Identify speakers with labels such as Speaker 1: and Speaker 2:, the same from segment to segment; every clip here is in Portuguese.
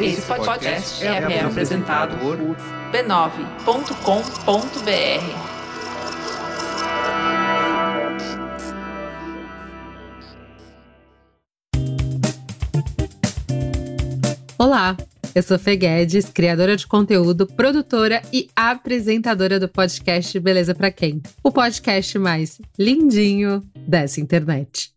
Speaker 1: Esse podcast é, é apresentado por b9.com.br.
Speaker 2: Olá, eu sou Fê Guedes, criadora de conteúdo, produtora e apresentadora do podcast Beleza Pra Quem? O podcast mais lindinho dessa internet.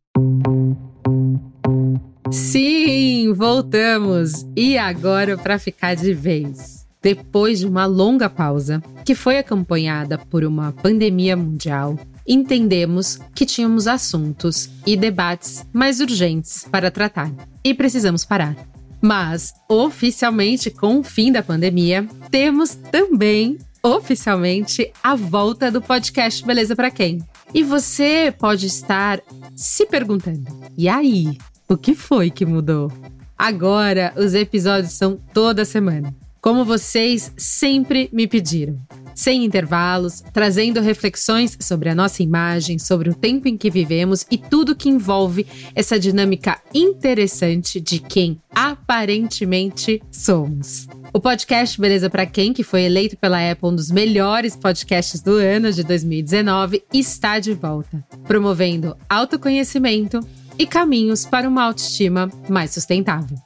Speaker 2: Sim, voltamos! E agora para ficar de vez. Depois de uma longa pausa, que foi acompanhada por uma pandemia mundial, entendemos que tínhamos assuntos e debates mais urgentes para tratar e precisamos parar. Mas, oficialmente, com o fim da pandemia, temos também, oficialmente, a volta do podcast Beleza para Quem? E você pode estar se perguntando: e aí? O que foi que mudou? Agora, os episódios são toda semana, como vocês sempre me pediram sem intervalos, trazendo reflexões sobre a nossa imagem, sobre o tempo em que vivemos e tudo que envolve essa dinâmica interessante de quem aparentemente somos. O podcast Beleza para Quem, que foi eleito pela Apple um dos melhores podcasts do ano de 2019, está de volta, promovendo autoconhecimento e caminhos para uma autoestima mais sustentável.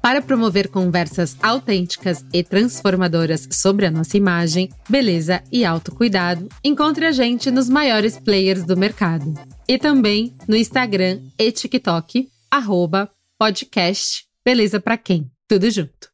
Speaker 2: Para promover conversas autênticas e transformadoras sobre a nossa imagem, beleza e autocuidado, encontre a gente nos maiores players do mercado. E também no Instagram e TikTok, arroba podcast Beleza Pra Quem. Tudo junto.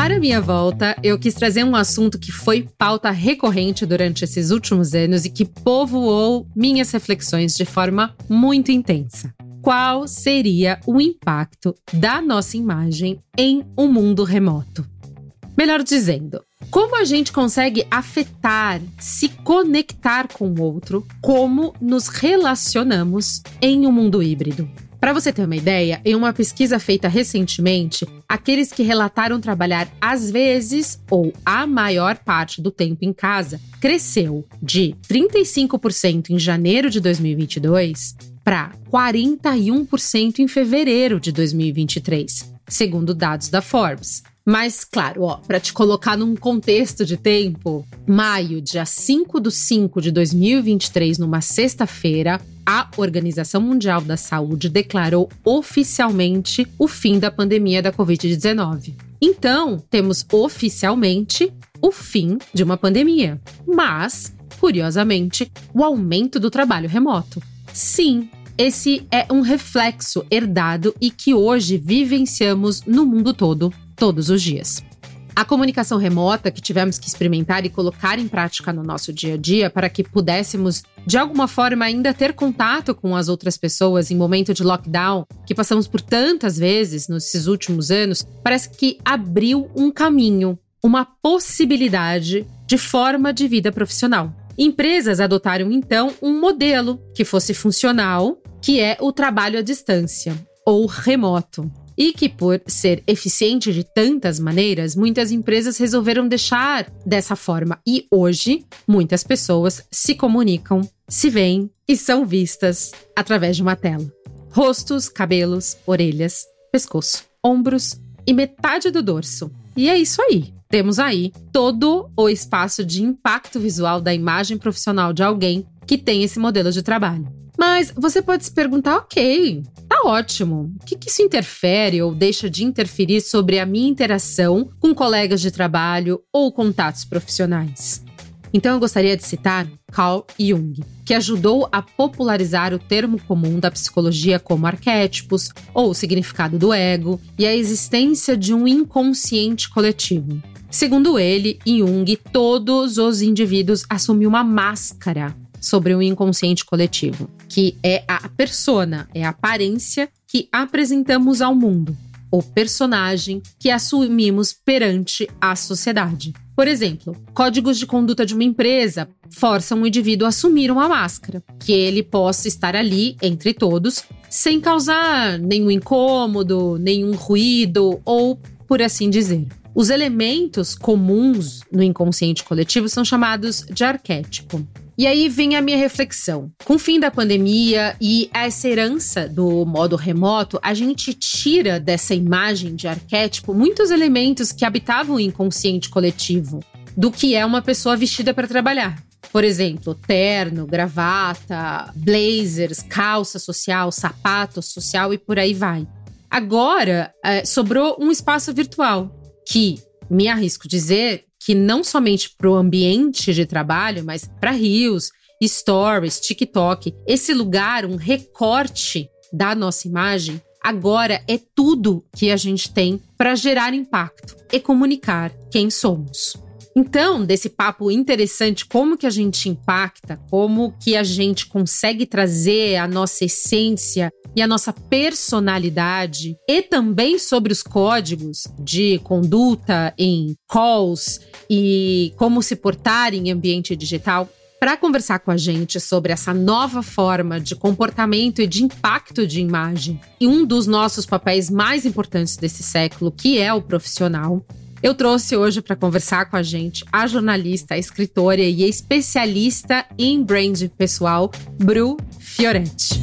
Speaker 2: Para minha volta, eu quis trazer um assunto que foi pauta recorrente durante esses últimos anos e que povoou minhas reflexões de forma muito intensa qual seria o impacto da nossa imagem em um mundo remoto. Melhor dizendo, como a gente consegue afetar, se conectar com o outro, como nos relacionamos em um mundo híbrido. Para você ter uma ideia, em uma pesquisa feita recentemente, aqueles que relataram trabalhar às vezes ou a maior parte do tempo em casa cresceu de 35% em janeiro de 2022 para 41% em fevereiro de 2023, segundo dados da Forbes. Mas, claro, ó, para te colocar num contexto de tempo, maio, dia 5 do 5 de 2023, numa sexta-feira, a Organização Mundial da Saúde declarou oficialmente o fim da pandemia da Covid-19. Então, temos oficialmente o fim de uma pandemia, mas, curiosamente, o aumento do trabalho remoto. Sim, esse é um reflexo herdado e que hoje vivenciamos no mundo todo, todos os dias. A comunicação remota que tivemos que experimentar e colocar em prática no nosso dia a dia para que pudéssemos, de alguma forma, ainda ter contato com as outras pessoas em momento de lockdown, que passamos por tantas vezes nesses últimos anos, parece que abriu um caminho, uma possibilidade de forma de vida profissional. Empresas adotaram então um modelo que fosse funcional, que é o trabalho à distância ou remoto. E que, por ser eficiente de tantas maneiras, muitas empresas resolveram deixar dessa forma. E hoje, muitas pessoas se comunicam, se veem e são vistas através de uma tela. Rostos, cabelos, orelhas, pescoço, ombros e metade do dorso. E é isso aí temos aí todo o espaço de impacto visual da imagem profissional de alguém que tem esse modelo de trabalho. Mas você pode se perguntar, ok, tá ótimo. O que, que isso interfere ou deixa de interferir sobre a minha interação com colegas de trabalho ou contatos profissionais? Então eu gostaria de citar Carl Jung, que ajudou a popularizar o termo comum da psicologia como arquétipos ou o significado do ego e a existência de um inconsciente coletivo. Segundo ele, Jung, todos os indivíduos assumem uma máscara sobre o inconsciente coletivo, que é a persona, é a aparência que apresentamos ao mundo, o personagem que assumimos perante a sociedade. Por exemplo, códigos de conduta de uma empresa forçam o indivíduo a assumir uma máscara, que ele possa estar ali entre todos, sem causar nenhum incômodo, nenhum ruído ou por assim dizer. Os elementos comuns no inconsciente coletivo são chamados de arquétipo. E aí vem a minha reflexão. Com o fim da pandemia e essa herança do modo remoto, a gente tira dessa imagem de arquétipo muitos elementos que habitavam o inconsciente coletivo do que é uma pessoa vestida para trabalhar. Por exemplo, terno, gravata, blazers, calça social, sapato social e por aí vai. Agora, é, sobrou um espaço virtual que, me arrisco dizer, que não somente para o ambiente de trabalho, mas para rios, stories, TikTok, esse lugar, um recorte da nossa imagem, agora é tudo que a gente tem para gerar impacto e comunicar quem somos. Então, desse papo interessante, como que a gente impacta, como que a gente consegue trazer a nossa essência e a nossa personalidade, e também sobre os códigos de conduta em calls e como se portar em ambiente digital, para conversar com a gente sobre essa nova forma de comportamento e de impacto de imagem, e um dos nossos papéis mais importantes desse século, que é o profissional, eu trouxe hoje para conversar com a gente a jornalista, a escritora e especialista em brand pessoal, Bru Fioretti.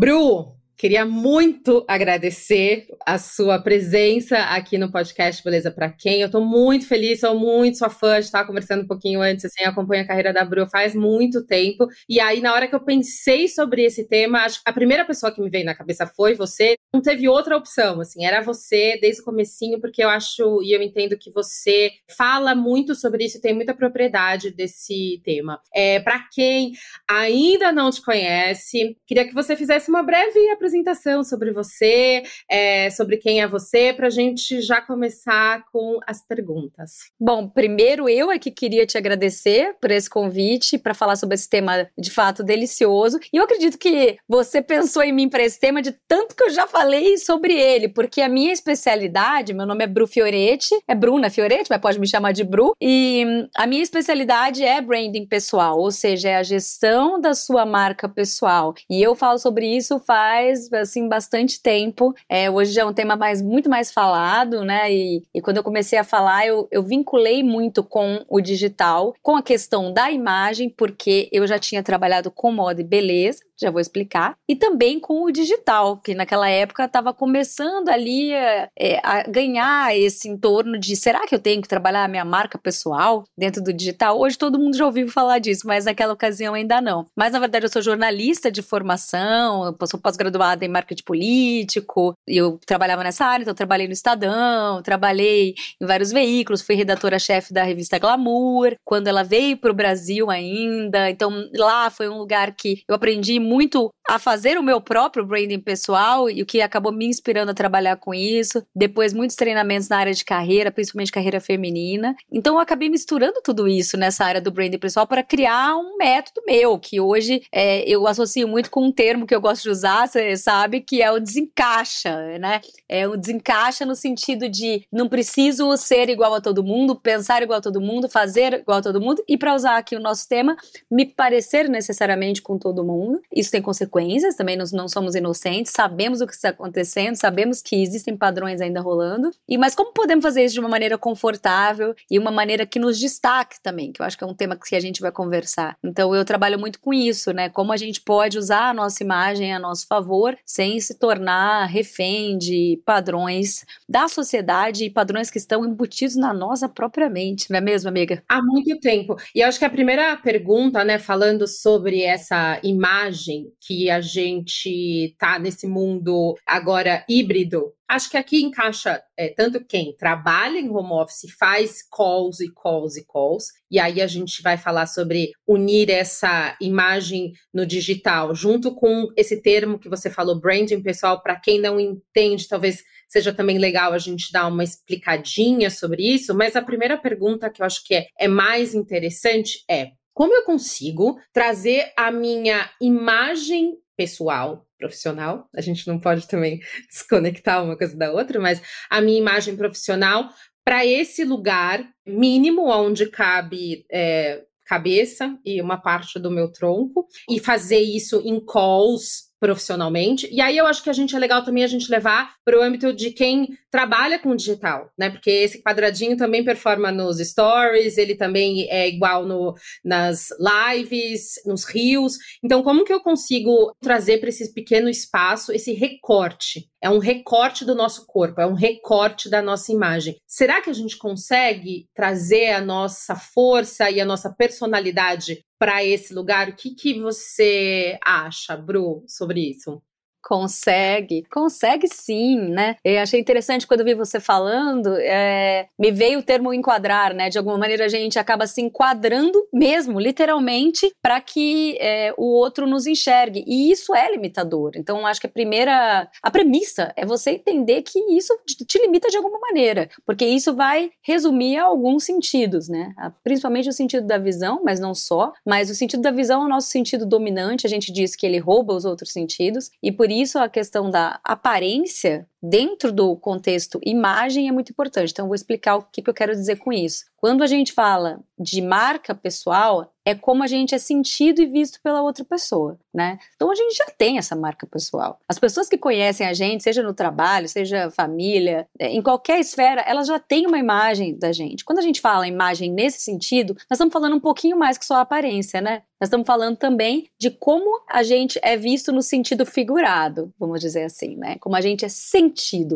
Speaker 2: Bru, Queria muito agradecer a sua presença aqui no podcast Beleza para Quem. Eu estou muito feliz, sou muito sua fã, de estar conversando um pouquinho antes, assim, acompanho a carreira da Bru faz muito tempo. E aí, na hora que eu pensei sobre esse tema, a primeira pessoa que me veio na cabeça foi você. Não teve outra opção, assim, era você desde o comecinho, porque eu acho e eu entendo que você fala muito sobre isso tem muita propriedade desse tema. É, para quem ainda não te conhece, queria que você fizesse uma breve apresentação apresentação sobre você, é, sobre quem é você, para a gente já começar com as perguntas.
Speaker 3: Bom, primeiro eu é que queria te agradecer por esse convite para falar sobre esse tema de fato delicioso. E eu acredito que você pensou em mim para esse tema de tanto que eu já falei sobre ele, porque a minha especialidade, meu nome é Bru Fioretti, é Bruna Fioretti, mas pode me chamar de Bru, e a minha especialidade é branding pessoal, ou seja, é a gestão da sua marca pessoal. E eu falo sobre isso faz faz assim bastante tempo. É, hoje já é um tema mais, muito mais falado, né? E, e quando eu comecei a falar, eu, eu vinculei muito com o digital, com a questão da imagem, porque eu já tinha trabalhado com moda e beleza, já vou explicar, e também com o digital, que naquela época estava começando ali é, é, a ganhar esse entorno de será que eu tenho que trabalhar a minha marca pessoal dentro do digital? Hoje todo mundo já ouviu falar disso, mas naquela ocasião ainda não. Mas na verdade eu sou jornalista de formação, eu sou pós-graduada em marketing político, eu trabalhava nessa área, então trabalhei no Estadão, trabalhei em vários veículos, fui redatora-chefe da revista Glamour, quando ela veio para o Brasil ainda, então lá foi um lugar que eu aprendi muito muito a fazer o meu próprio branding pessoal e o que acabou me inspirando a trabalhar com isso. Depois, muitos treinamentos na área de carreira, principalmente carreira feminina. Então, eu acabei misturando tudo isso nessa área do branding pessoal para criar um método meu, que hoje é, eu associo muito com um termo que eu gosto de usar, você sabe, que é o desencaixa, né? É o desencaixa no sentido de não preciso ser igual a todo mundo, pensar igual a todo mundo, fazer igual a todo mundo, e para usar aqui o nosso tema, me parecer necessariamente com todo mundo isso tem consequências, também nós não somos inocentes, sabemos o que está acontecendo, sabemos que existem padrões ainda rolando. E mas como podemos fazer isso de uma maneira confortável e uma maneira que nos destaque também, que eu acho que é um tema que a gente vai conversar. Então eu trabalho muito com isso, né? Como a gente pode usar a nossa imagem a nosso favor sem se tornar refém de padrões da sociedade e padrões que estão embutidos na nossa própria mente, não é mesmo, amiga?
Speaker 2: Há muito tempo. E acho que a primeira pergunta, né, falando sobre essa imagem imagem a gente tá nesse mundo agora híbrido, acho que aqui encaixa é, tanto quem trabalha em home office faz calls e calls e calls, e aí a gente vai falar sobre unir essa imagem no digital, junto com esse termo que você falou, branding pessoal, para quem não entende, talvez seja também legal a gente dar uma explicadinha sobre isso, mas a primeira pergunta que eu acho que é, é mais interessante é como eu consigo trazer a minha imagem pessoal, profissional, a gente não pode também desconectar uma coisa da outra, mas a minha imagem profissional para esse lugar mínimo onde cabe é, cabeça e uma parte do meu tronco e fazer isso em calls profissionalmente. E aí eu acho que a gente é legal também a gente levar para o âmbito de quem trabalha com digital, né? Porque esse quadradinho também performa nos stories, ele também é igual no, nas lives, nos rios. Então, como que eu consigo trazer para esse pequeno espaço esse recorte? É um recorte do nosso corpo, é um recorte da nossa imagem. Será que a gente consegue trazer a nossa força e a nossa personalidade para esse lugar? O que, que você acha, Bru, sobre isso?
Speaker 3: Consegue, consegue sim, né? Eu achei interessante quando vi você falando, é, me veio o termo enquadrar, né? De alguma maneira a gente acaba se enquadrando mesmo, literalmente, para que é, o outro nos enxergue. E isso é limitador. Então, acho que a primeira, a premissa é você entender que isso te limita de alguma maneira, porque isso vai resumir a alguns sentidos, né? Principalmente o sentido da visão, mas não só. Mas o sentido da visão é o nosso sentido dominante. A gente diz que ele rouba os outros sentidos e por isso a questão da aparência dentro do contexto imagem é muito importante. Então, vou explicar o que, que eu quero dizer com isso. Quando a gente fala de marca pessoal, é como a gente é sentido e visto pela outra pessoa, né? Então a gente já tem essa marca pessoal. As pessoas que conhecem a gente, seja no trabalho, seja família, é, em qualquer esfera, elas já têm uma imagem da gente. Quando a gente fala imagem nesse sentido, nós estamos falando um pouquinho mais que só a aparência, né? Nós estamos falando também de como a gente é visto no sentido figurado, vamos dizer assim, né? Como a gente é sentido.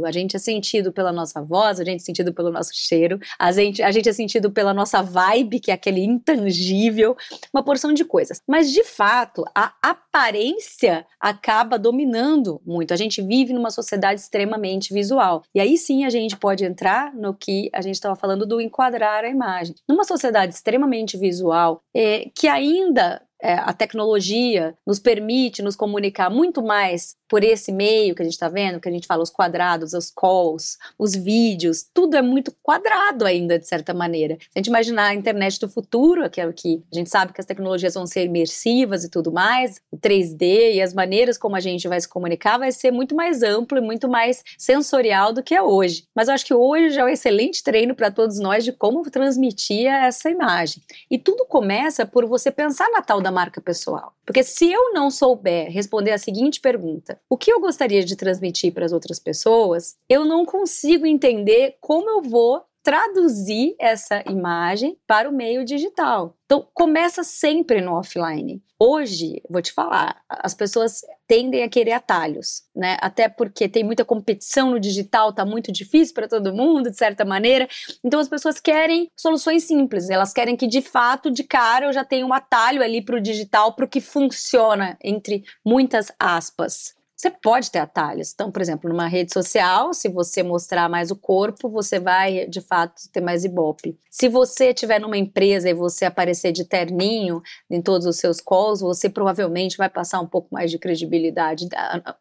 Speaker 3: A gente é sentido pela nossa voz, a gente é sentido pelo nosso cheiro, a gente, a gente é sentido pela nossa vibe, que é aquele intangível, uma porção de coisas. Mas, de fato, a aparência acaba dominando muito. A gente vive numa sociedade extremamente visual. E aí sim a gente pode entrar no que a gente estava falando do enquadrar a imagem. Numa sociedade extremamente visual, é, que ainda é, a tecnologia nos permite nos comunicar muito mais por esse meio que a gente está vendo, que a gente fala os quadrados, os calls, os vídeos, tudo é muito quadrado ainda, de certa maneira. Se a gente imaginar a internet do futuro, que é que a gente sabe que as tecnologias vão ser imersivas e tudo mais, o 3D e as maneiras como a gente vai se comunicar vai ser muito mais amplo e muito mais sensorial do que é hoje. Mas eu acho que hoje já é um excelente treino para todos nós de como transmitir essa imagem. E tudo começa por você pensar na tal da marca pessoal. Porque se eu não souber responder a seguinte pergunta, o que eu gostaria de transmitir para as outras pessoas, eu não consigo entender como eu vou traduzir essa imagem para o meio digital. Então, começa sempre no offline. Hoje, vou te falar, as pessoas tendem a querer atalhos, né? Até porque tem muita competição no digital, tá muito difícil para todo mundo, de certa maneira. Então, as pessoas querem soluções simples. Elas querem que, de fato, de cara, eu já tenha um atalho ali para o digital, para o que funciona, entre muitas aspas. Você pode ter atalhos. Então, por exemplo, numa rede social, se você mostrar mais o corpo, você vai de fato ter mais ibope. Se você estiver numa empresa e você aparecer de terninho em todos os seus calls, você provavelmente vai passar um pouco mais de credibilidade,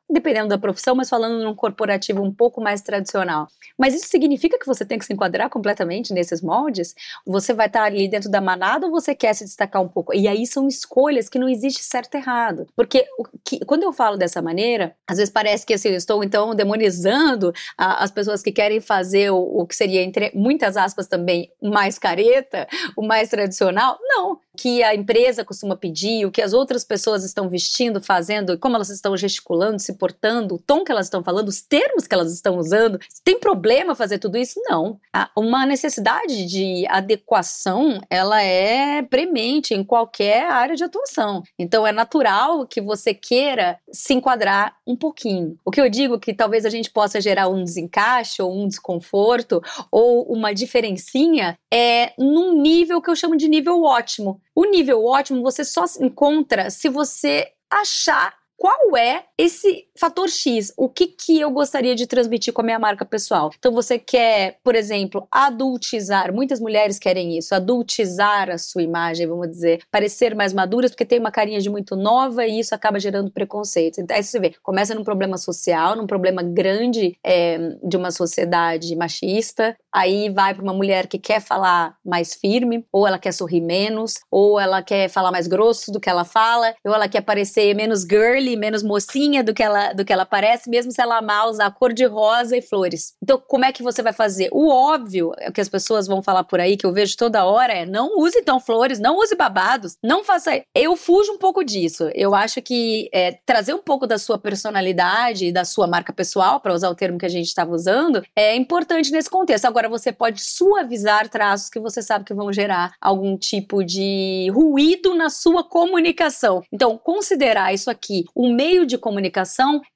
Speaker 3: dependendo da profissão, mas falando num corporativo um pouco mais tradicional. Mas isso significa que você tem que se enquadrar completamente nesses moldes? Você vai estar ali dentro da manada ou você quer se destacar um pouco? E aí são escolhas que não existe certo e errado. Porque que, quando eu falo dessa maneira, às vezes parece que assim, eu estou então demonizando a, as pessoas que querem fazer o, o, que seria, entre muitas aspas também, o mais careta, o mais tradicional. Não. Que a empresa costuma pedir, o que as outras pessoas estão vestindo, fazendo, como elas estão gesticulando, se portando, o tom que elas estão falando, os termos que elas estão usando. Tem problema fazer tudo isso? Não. Uma necessidade de adequação, ela é premente em qualquer área de atuação. Então é natural que você queira se enquadrar um pouquinho. O que eu digo que talvez a gente possa gerar um desencaixe ou um desconforto ou uma diferencinha é num nível que eu chamo de nível ótimo. O nível ótimo você só encontra se você achar qual é esse fator X? O que, que eu gostaria de transmitir com a minha marca pessoal? Então, você quer, por exemplo, adultizar. Muitas mulheres querem isso, adultizar a sua imagem, vamos dizer, parecer mais maduras, porque tem uma carinha de muito nova e isso acaba gerando preconceito. Então, aí você vê, começa num problema social, num problema grande é, de uma sociedade machista, aí vai para uma mulher que quer falar mais firme, ou ela quer sorrir menos, ou ela quer falar mais grosso do que ela fala, ou ela quer parecer menos girly, menos mocinha do que ela do que ela parece, mesmo se ela amar usar cor de rosa e flores. Então, como é que você vai fazer? O óbvio é que as pessoas vão falar por aí que eu vejo toda hora é: não use então flores, não use babados, não faça. Eu fujo um pouco disso. Eu acho que é, trazer um pouco da sua personalidade e da sua marca pessoal, para usar o termo que a gente estava usando, é importante nesse contexto. Agora, você pode suavizar traços que você sabe que vão gerar algum tipo de ruído na sua comunicação. Então, considerar isso aqui um meio de comunicação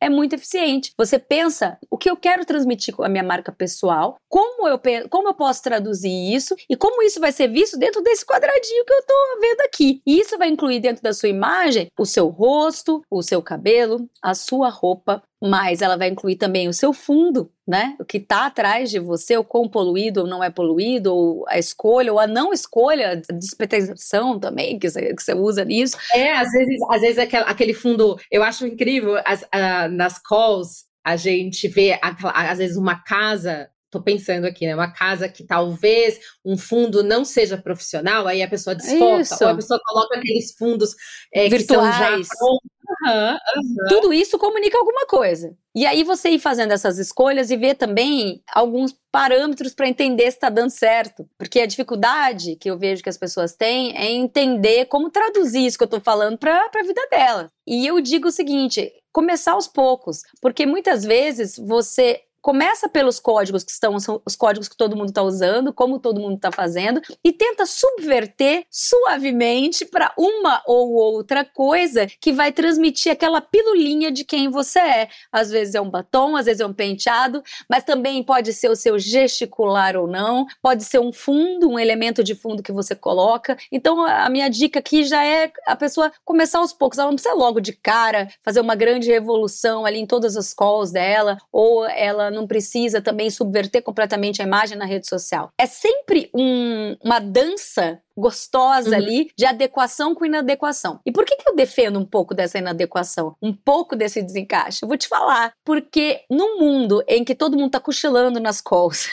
Speaker 3: é muito eficiente. Você pensa o que eu quero transmitir com a minha marca pessoal, como eu, como eu posso traduzir isso e como isso vai ser visto dentro desse quadradinho que eu estou vendo aqui. E isso vai incluir dentro da sua imagem o seu rosto, o seu cabelo, a sua roupa, mas ela vai incluir também o seu fundo, né? O que está atrás de você, o quão poluído ou não é poluído, ou a escolha ou a não escolha, a despretensião também que você, que você usa nisso.
Speaker 2: É, às vezes, às vezes aquele, aquele fundo, eu acho incrível, as, uh, nas calls a gente vê, às vezes, uma casa Tô pensando aqui, né? Uma casa que talvez um fundo não seja profissional, aí a pessoa desfoca, isso. ou a pessoa coloca aqueles fundos é,
Speaker 3: virtuais. Uhum, uhum. Tudo isso comunica alguma coisa. E aí você ir fazendo essas escolhas e ver também alguns parâmetros para entender se está dando certo. Porque a dificuldade que eu vejo que as pessoas têm é entender como traduzir isso que eu estou falando para a vida dela. E eu digo o seguinte: começar aos poucos. Porque muitas vezes você começa pelos códigos que estão os códigos que todo mundo está usando, como todo mundo está fazendo, e tenta subverter suavemente para uma ou outra coisa que vai transmitir aquela pilulinha de quem você é. Às vezes é um batom, às vezes é um penteado, mas também pode ser o seu gesticular ou não, pode ser um fundo, um elemento de fundo que você coloca. Então a minha dica aqui já é a pessoa começar aos poucos, ela não precisa logo de cara fazer uma grande revolução ali em todas as calls dela, ou ela não precisa também subverter completamente a imagem na rede social. É sempre um, uma dança gostosa uhum. ali de adequação com inadequação. E por que, que eu defendo um pouco dessa inadequação? Um pouco desse desencaixe? Eu vou te falar. Porque num mundo em que todo mundo tá cochilando nas calls,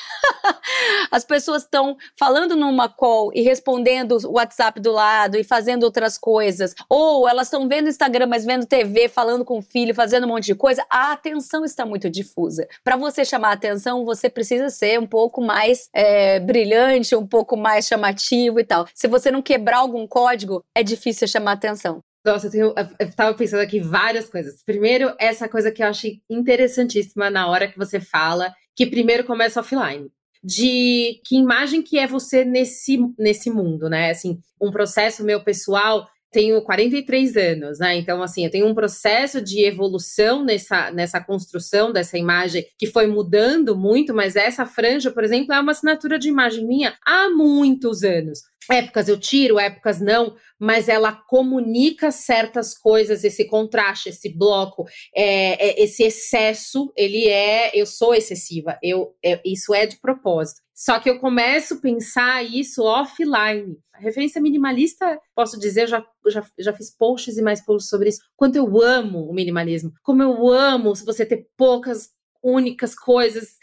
Speaker 3: as pessoas estão falando numa call e respondendo o WhatsApp do lado e fazendo outras coisas, ou elas estão vendo Instagram, mas vendo TV, falando com o filho, fazendo um monte de coisa, a atenção está muito difusa. Para você chamar a atenção, você precisa ser um pouco mais é, brilhante, um pouco mais chamativo e tal se você não quebrar algum código, é difícil chamar atenção.
Speaker 2: Nossa, eu, tenho, eu tava pensando aqui várias coisas. Primeiro, essa coisa que eu achei interessantíssima na hora que você fala, que primeiro começa offline. De que imagem que é você nesse, nesse mundo, né? Assim, um processo meu pessoal tenho 43 anos, né? Então, assim, eu tenho um processo de evolução nessa, nessa construção dessa imagem que foi mudando muito, mas essa franja, por exemplo, é uma assinatura de imagem minha há muitos anos. Épocas eu tiro, épocas não, mas ela comunica certas coisas, esse contraste, esse bloco, é, é, esse excesso, ele é, eu sou excessiva, eu, é, isso é de propósito. Só que eu começo a pensar isso offline. A referência minimalista, posso dizer, já, já, já fiz posts e mais posts sobre isso. Quanto eu amo o minimalismo. Como eu amo você ter poucas únicas coisas,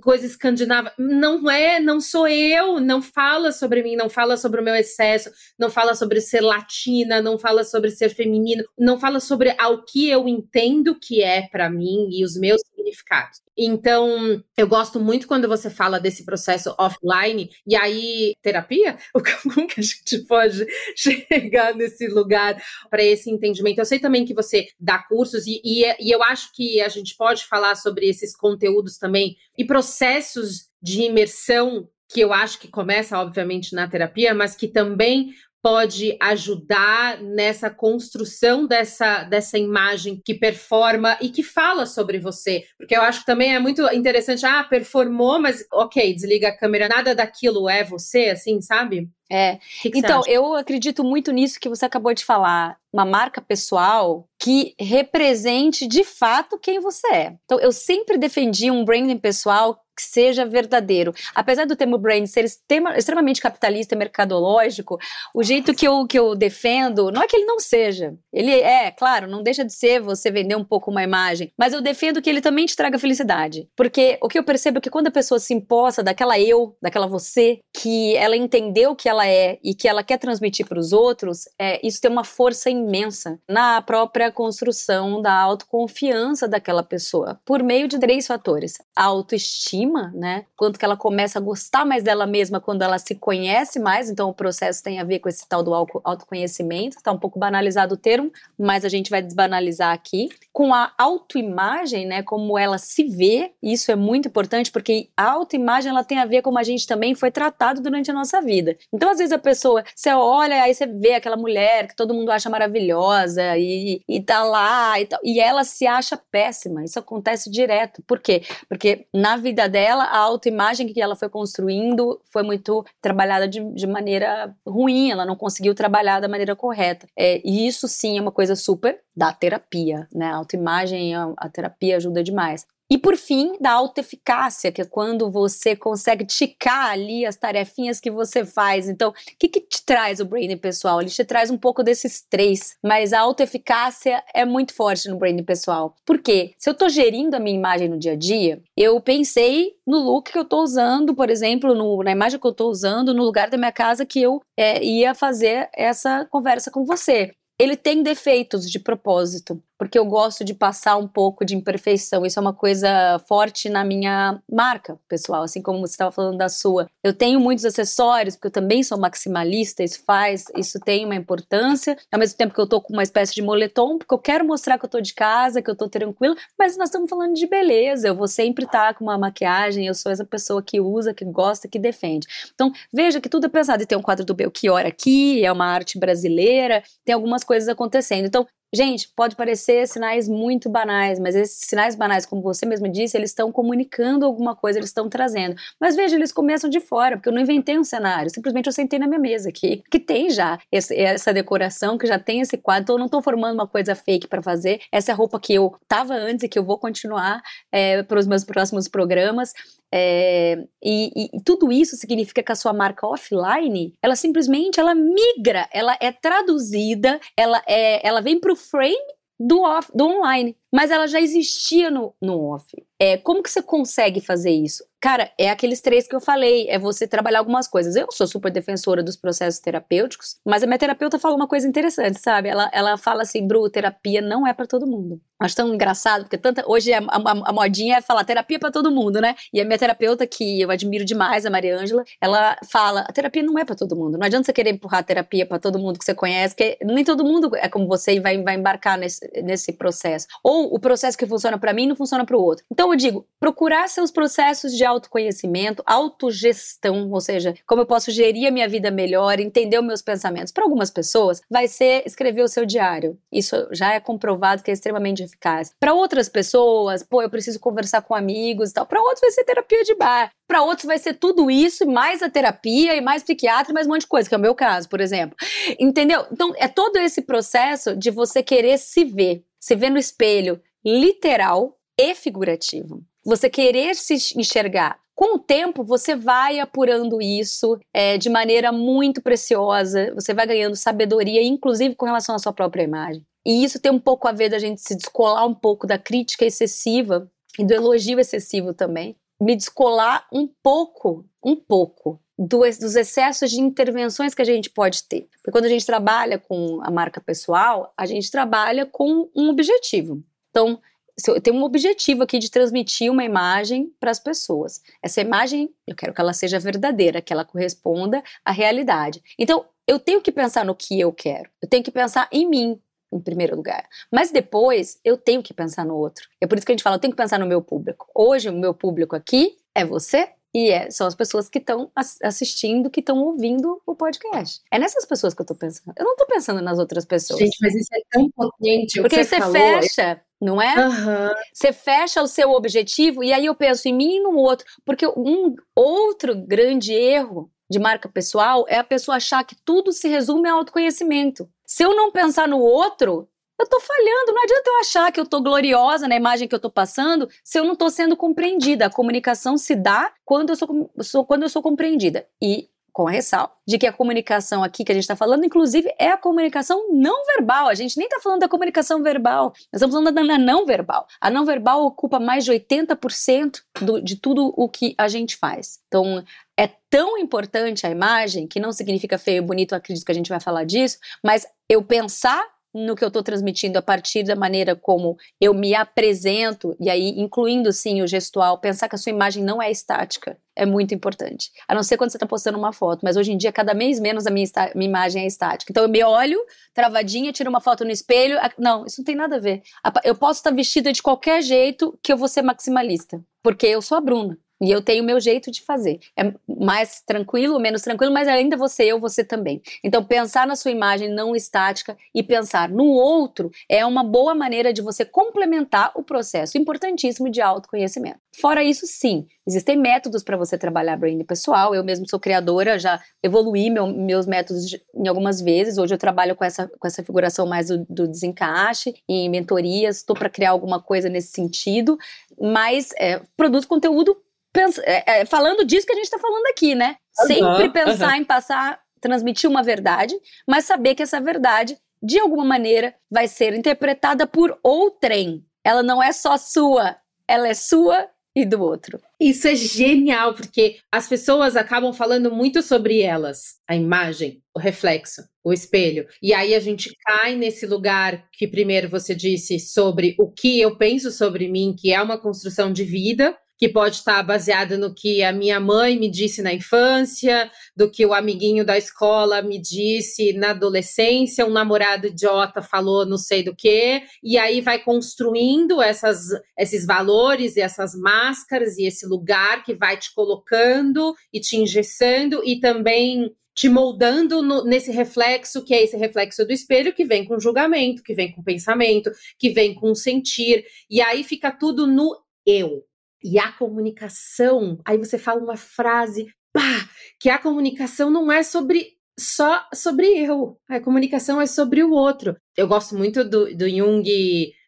Speaker 2: coisa escandinava. Não é, não sou eu, não fala sobre mim, não fala sobre o meu excesso, não fala sobre ser latina, não fala sobre ser feminino, não fala sobre o que eu entendo que é para mim e os meus significados. Então, eu gosto muito quando você fala desse processo offline, e aí, terapia? Como que a gente pode chegar nesse lugar para esse entendimento? Eu sei também que você dá cursos, e, e, e eu acho que a gente pode falar sobre esses conteúdos também, e processos de imersão que eu acho que começa, obviamente, na terapia, mas que também pode ajudar nessa construção dessa, dessa imagem que performa e que fala sobre você. Porque eu acho que também é muito interessante, ah, performou, mas ok, desliga a câmera, nada daquilo é você, assim, sabe?
Speaker 3: É. Que que então, eu acredito muito nisso que você acabou de falar. Uma marca pessoal que represente de fato quem você é. Então, eu sempre defendi um branding pessoal que seja verdadeiro. Apesar do termo brand ser extremamente capitalista e mercadológico, o jeito que eu, que eu defendo não é que ele não seja. Ele é, claro, não deixa de ser você vender um pouco uma imagem, mas eu defendo que ele também te traga felicidade. Porque o que eu percebo é que quando a pessoa se imposta daquela eu, daquela você, que ela entendeu o que ela é e que ela quer transmitir para os outros, é, isso tem uma força imensa na própria construção da autoconfiança daquela pessoa, por meio de três fatores: a autoestima, né? Quanto que ela começa a gostar mais dela mesma quando ela se conhece mais, então o processo tem a ver com esse tal do autoconhecimento, está um pouco banalizado o termo, mas a gente vai desbanalizar aqui. Com a autoimagem, né? Como ela se vê, isso é muito importante porque a autoimagem ela tem a ver como a gente também foi tratado durante a nossa vida. Então, às vezes a pessoa, você olha, aí você vê aquela mulher que todo mundo acha maravilhosa e, e tá lá e e ela se acha péssima. Isso acontece direto. Por quê? Porque na vida dela, a autoimagem que ela foi construindo foi muito trabalhada de, de maneira ruim, ela não conseguiu trabalhar da maneira correta. É, e isso sim é uma coisa super da terapia, né? A autoimagem, a, a terapia ajuda demais. E por fim, da autoeficácia, que é quando você consegue ticar ali as tarefinhas que você faz. Então, o que, que te traz o branding pessoal? Ele te traz um pouco desses três, mas a autoeficácia é muito forte no branding pessoal. Por quê? Se eu estou gerindo a minha imagem no dia a dia, eu pensei no look que eu estou usando, por exemplo, no, na imagem que eu estou usando, no lugar da minha casa que eu é, ia fazer essa conversa com você ele tem defeitos de propósito porque eu gosto de passar um pouco de imperfeição. Isso é uma coisa forte na minha marca pessoal, assim como você estava falando da sua. Eu tenho muitos acessórios, porque eu também sou maximalista, isso faz, isso tem uma importância. Ao mesmo tempo que eu tô com uma espécie de moletom, porque eu quero mostrar que eu tô de casa, que eu tô tranquila, mas nós estamos falando de beleza. Eu vou sempre estar tá com uma maquiagem, eu sou essa pessoa que usa, que gosta, que defende. Então, veja que tudo é pensado. E tem um quadro do Belchior aqui, é uma arte brasileira, tem algumas coisas acontecendo. Então, Gente, pode parecer sinais muito banais, mas esses sinais banais, como você mesmo disse, eles estão comunicando alguma coisa, eles estão trazendo. Mas veja, eles começam de fora, porque eu não inventei um cenário, simplesmente eu sentei na minha mesa aqui, que tem já esse, essa decoração, que já tem esse quadro, então eu não estou formando uma coisa fake para fazer. Essa é a roupa que eu tava antes e que eu vou continuar é, para os meus próximos programas. É, e, e, tudo isso significa que a sua marca offline, ela simplesmente ela migra, ela é traduzida, ela é, ela vem para o frame do, off, do online, mas ela já existia no, no off. É, como que você consegue fazer isso? Cara, é aqueles três que eu falei, é você trabalhar algumas coisas. Eu sou super defensora dos processos terapêuticos, mas a minha terapeuta fala uma coisa interessante, sabe? Ela, ela fala assim, Bru, terapia não é para todo mundo. Acho tão engraçado, porque tanta, hoje a, a, a modinha é falar terapia para todo mundo, né? E a minha terapeuta, que eu admiro demais, a Maria Ângela, ela fala, a terapia não é para todo mundo. Não adianta você querer empurrar a terapia para todo mundo que você conhece, que nem todo mundo é como você e vai, vai embarcar nesse, nesse processo. Ou o processo que funciona para mim não funciona para o outro. Então eu digo, procurar seus processos de autoconhecimento, autogestão, ou seja, como eu posso gerir a minha vida melhor, entender os meus pensamentos. Para algumas pessoas, vai ser escrever o seu diário. Isso já é comprovado que é extremamente eficaz. Para outras pessoas, pô, eu preciso conversar com amigos e tal. Para outros vai ser terapia de bar. Para outros vai ser tudo isso, mais a terapia e mais psiquiatra e mais um monte de coisa, que é o meu caso, por exemplo. Entendeu? Então, é todo esse processo de você querer se ver, se ver no espelho, literal e figurativo você querer se enxergar. Com o tempo, você vai apurando isso é, de maneira muito preciosa, você vai ganhando sabedoria, inclusive com relação à sua própria imagem. E isso tem um pouco a ver da gente se descolar um pouco da crítica excessiva e do elogio excessivo também. Me descolar um pouco, um pouco, dos excessos de intervenções que a gente pode ter. Porque quando a gente trabalha com a marca pessoal, a gente trabalha com um objetivo. Então, eu tenho um objetivo aqui de transmitir uma imagem para as pessoas. Essa imagem, eu quero que ela seja verdadeira, que ela corresponda à realidade. Então, eu tenho que pensar no que eu quero. Eu tenho que pensar em mim, em primeiro lugar. Mas depois, eu tenho que pensar no outro. É por isso que a gente fala, eu tenho que pensar no meu público. Hoje, o meu público aqui é você e é, são as pessoas que estão assistindo, que estão ouvindo o podcast. É nessas pessoas que eu estou pensando. Eu não estou pensando nas outras pessoas.
Speaker 2: Gente, mas isso é tão potente.
Speaker 3: Porque você, você fecha não é? Uhum. Você fecha o seu objetivo e aí eu penso em mim e no outro, porque um outro grande erro de marca pessoal é a pessoa achar que tudo se resume ao autoconhecimento. Se eu não pensar no outro, eu tô falhando. Não adianta eu achar que eu tô gloriosa na imagem que eu tô passando se eu não tô sendo compreendida. A comunicação se dá quando eu sou, sou quando eu sou compreendida. E com a ressalva de que a comunicação aqui que a gente está falando, inclusive, é a comunicação não verbal. A gente nem está falando da comunicação verbal, nós estamos falando da não verbal. A não verbal ocupa mais de 80% do, de tudo o que a gente faz. Então, é tão importante a imagem, que não significa feio bonito, acredito que a gente vai falar disso, mas eu pensar no que eu estou transmitindo a partir da maneira como eu me apresento, e aí incluindo sim o gestual, pensar que a sua imagem não é estática é muito importante. A não ser quando você está postando uma foto, mas hoje em dia, cada mês menos a minha, minha, imagem é estática. Então eu me olho, travadinha, tiro uma foto no espelho. Não, isso não tem nada a ver. Eu posso estar vestida de qualquer jeito que eu vou ser maximalista, porque eu sou a Bruna. E eu tenho o meu jeito de fazer. É mais tranquilo, menos tranquilo, mas ainda você, eu, você também. Então, pensar na sua imagem não estática e pensar no outro é uma boa maneira de você complementar o processo importantíssimo de autoconhecimento. Fora isso, sim, existem métodos para você trabalhar branding pessoal. Eu mesmo sou criadora, já evoluí meu, meus métodos em algumas vezes. Hoje eu trabalho com essa, com essa figuração mais do, do desencaixe, em mentorias, estou para criar alguma coisa nesse sentido, mas é, produzo conteúdo pensa, é, é, falando disso que a gente está falando aqui, né? Uhum, Sempre pensar uhum. em passar, transmitir uma verdade, mas saber que essa verdade, de alguma maneira, vai ser interpretada por outrem. Ela não é só sua, ela é sua e do outro.
Speaker 2: Isso é genial, porque as pessoas acabam falando muito sobre elas, a imagem, o reflexo, o espelho. E aí a gente cai nesse lugar que primeiro você disse sobre o que eu penso sobre mim, que é uma construção de vida, que pode estar baseada no que a minha mãe me disse na infância, do que o amiguinho da escola me disse na adolescência, um namorado idiota falou não sei do que, e aí vai construindo essas, esses valores e essas máscaras e esse lugar que vai te colocando e te engessando e também te moldando no, nesse reflexo, que é esse reflexo do espelho, que vem com julgamento, que vem com pensamento, que vem com sentir, e aí fica tudo no eu. E a comunicação, aí você fala uma frase, pá, que a comunicação não é sobre só sobre eu, a comunicação é sobre o outro. Eu gosto muito do, do Jung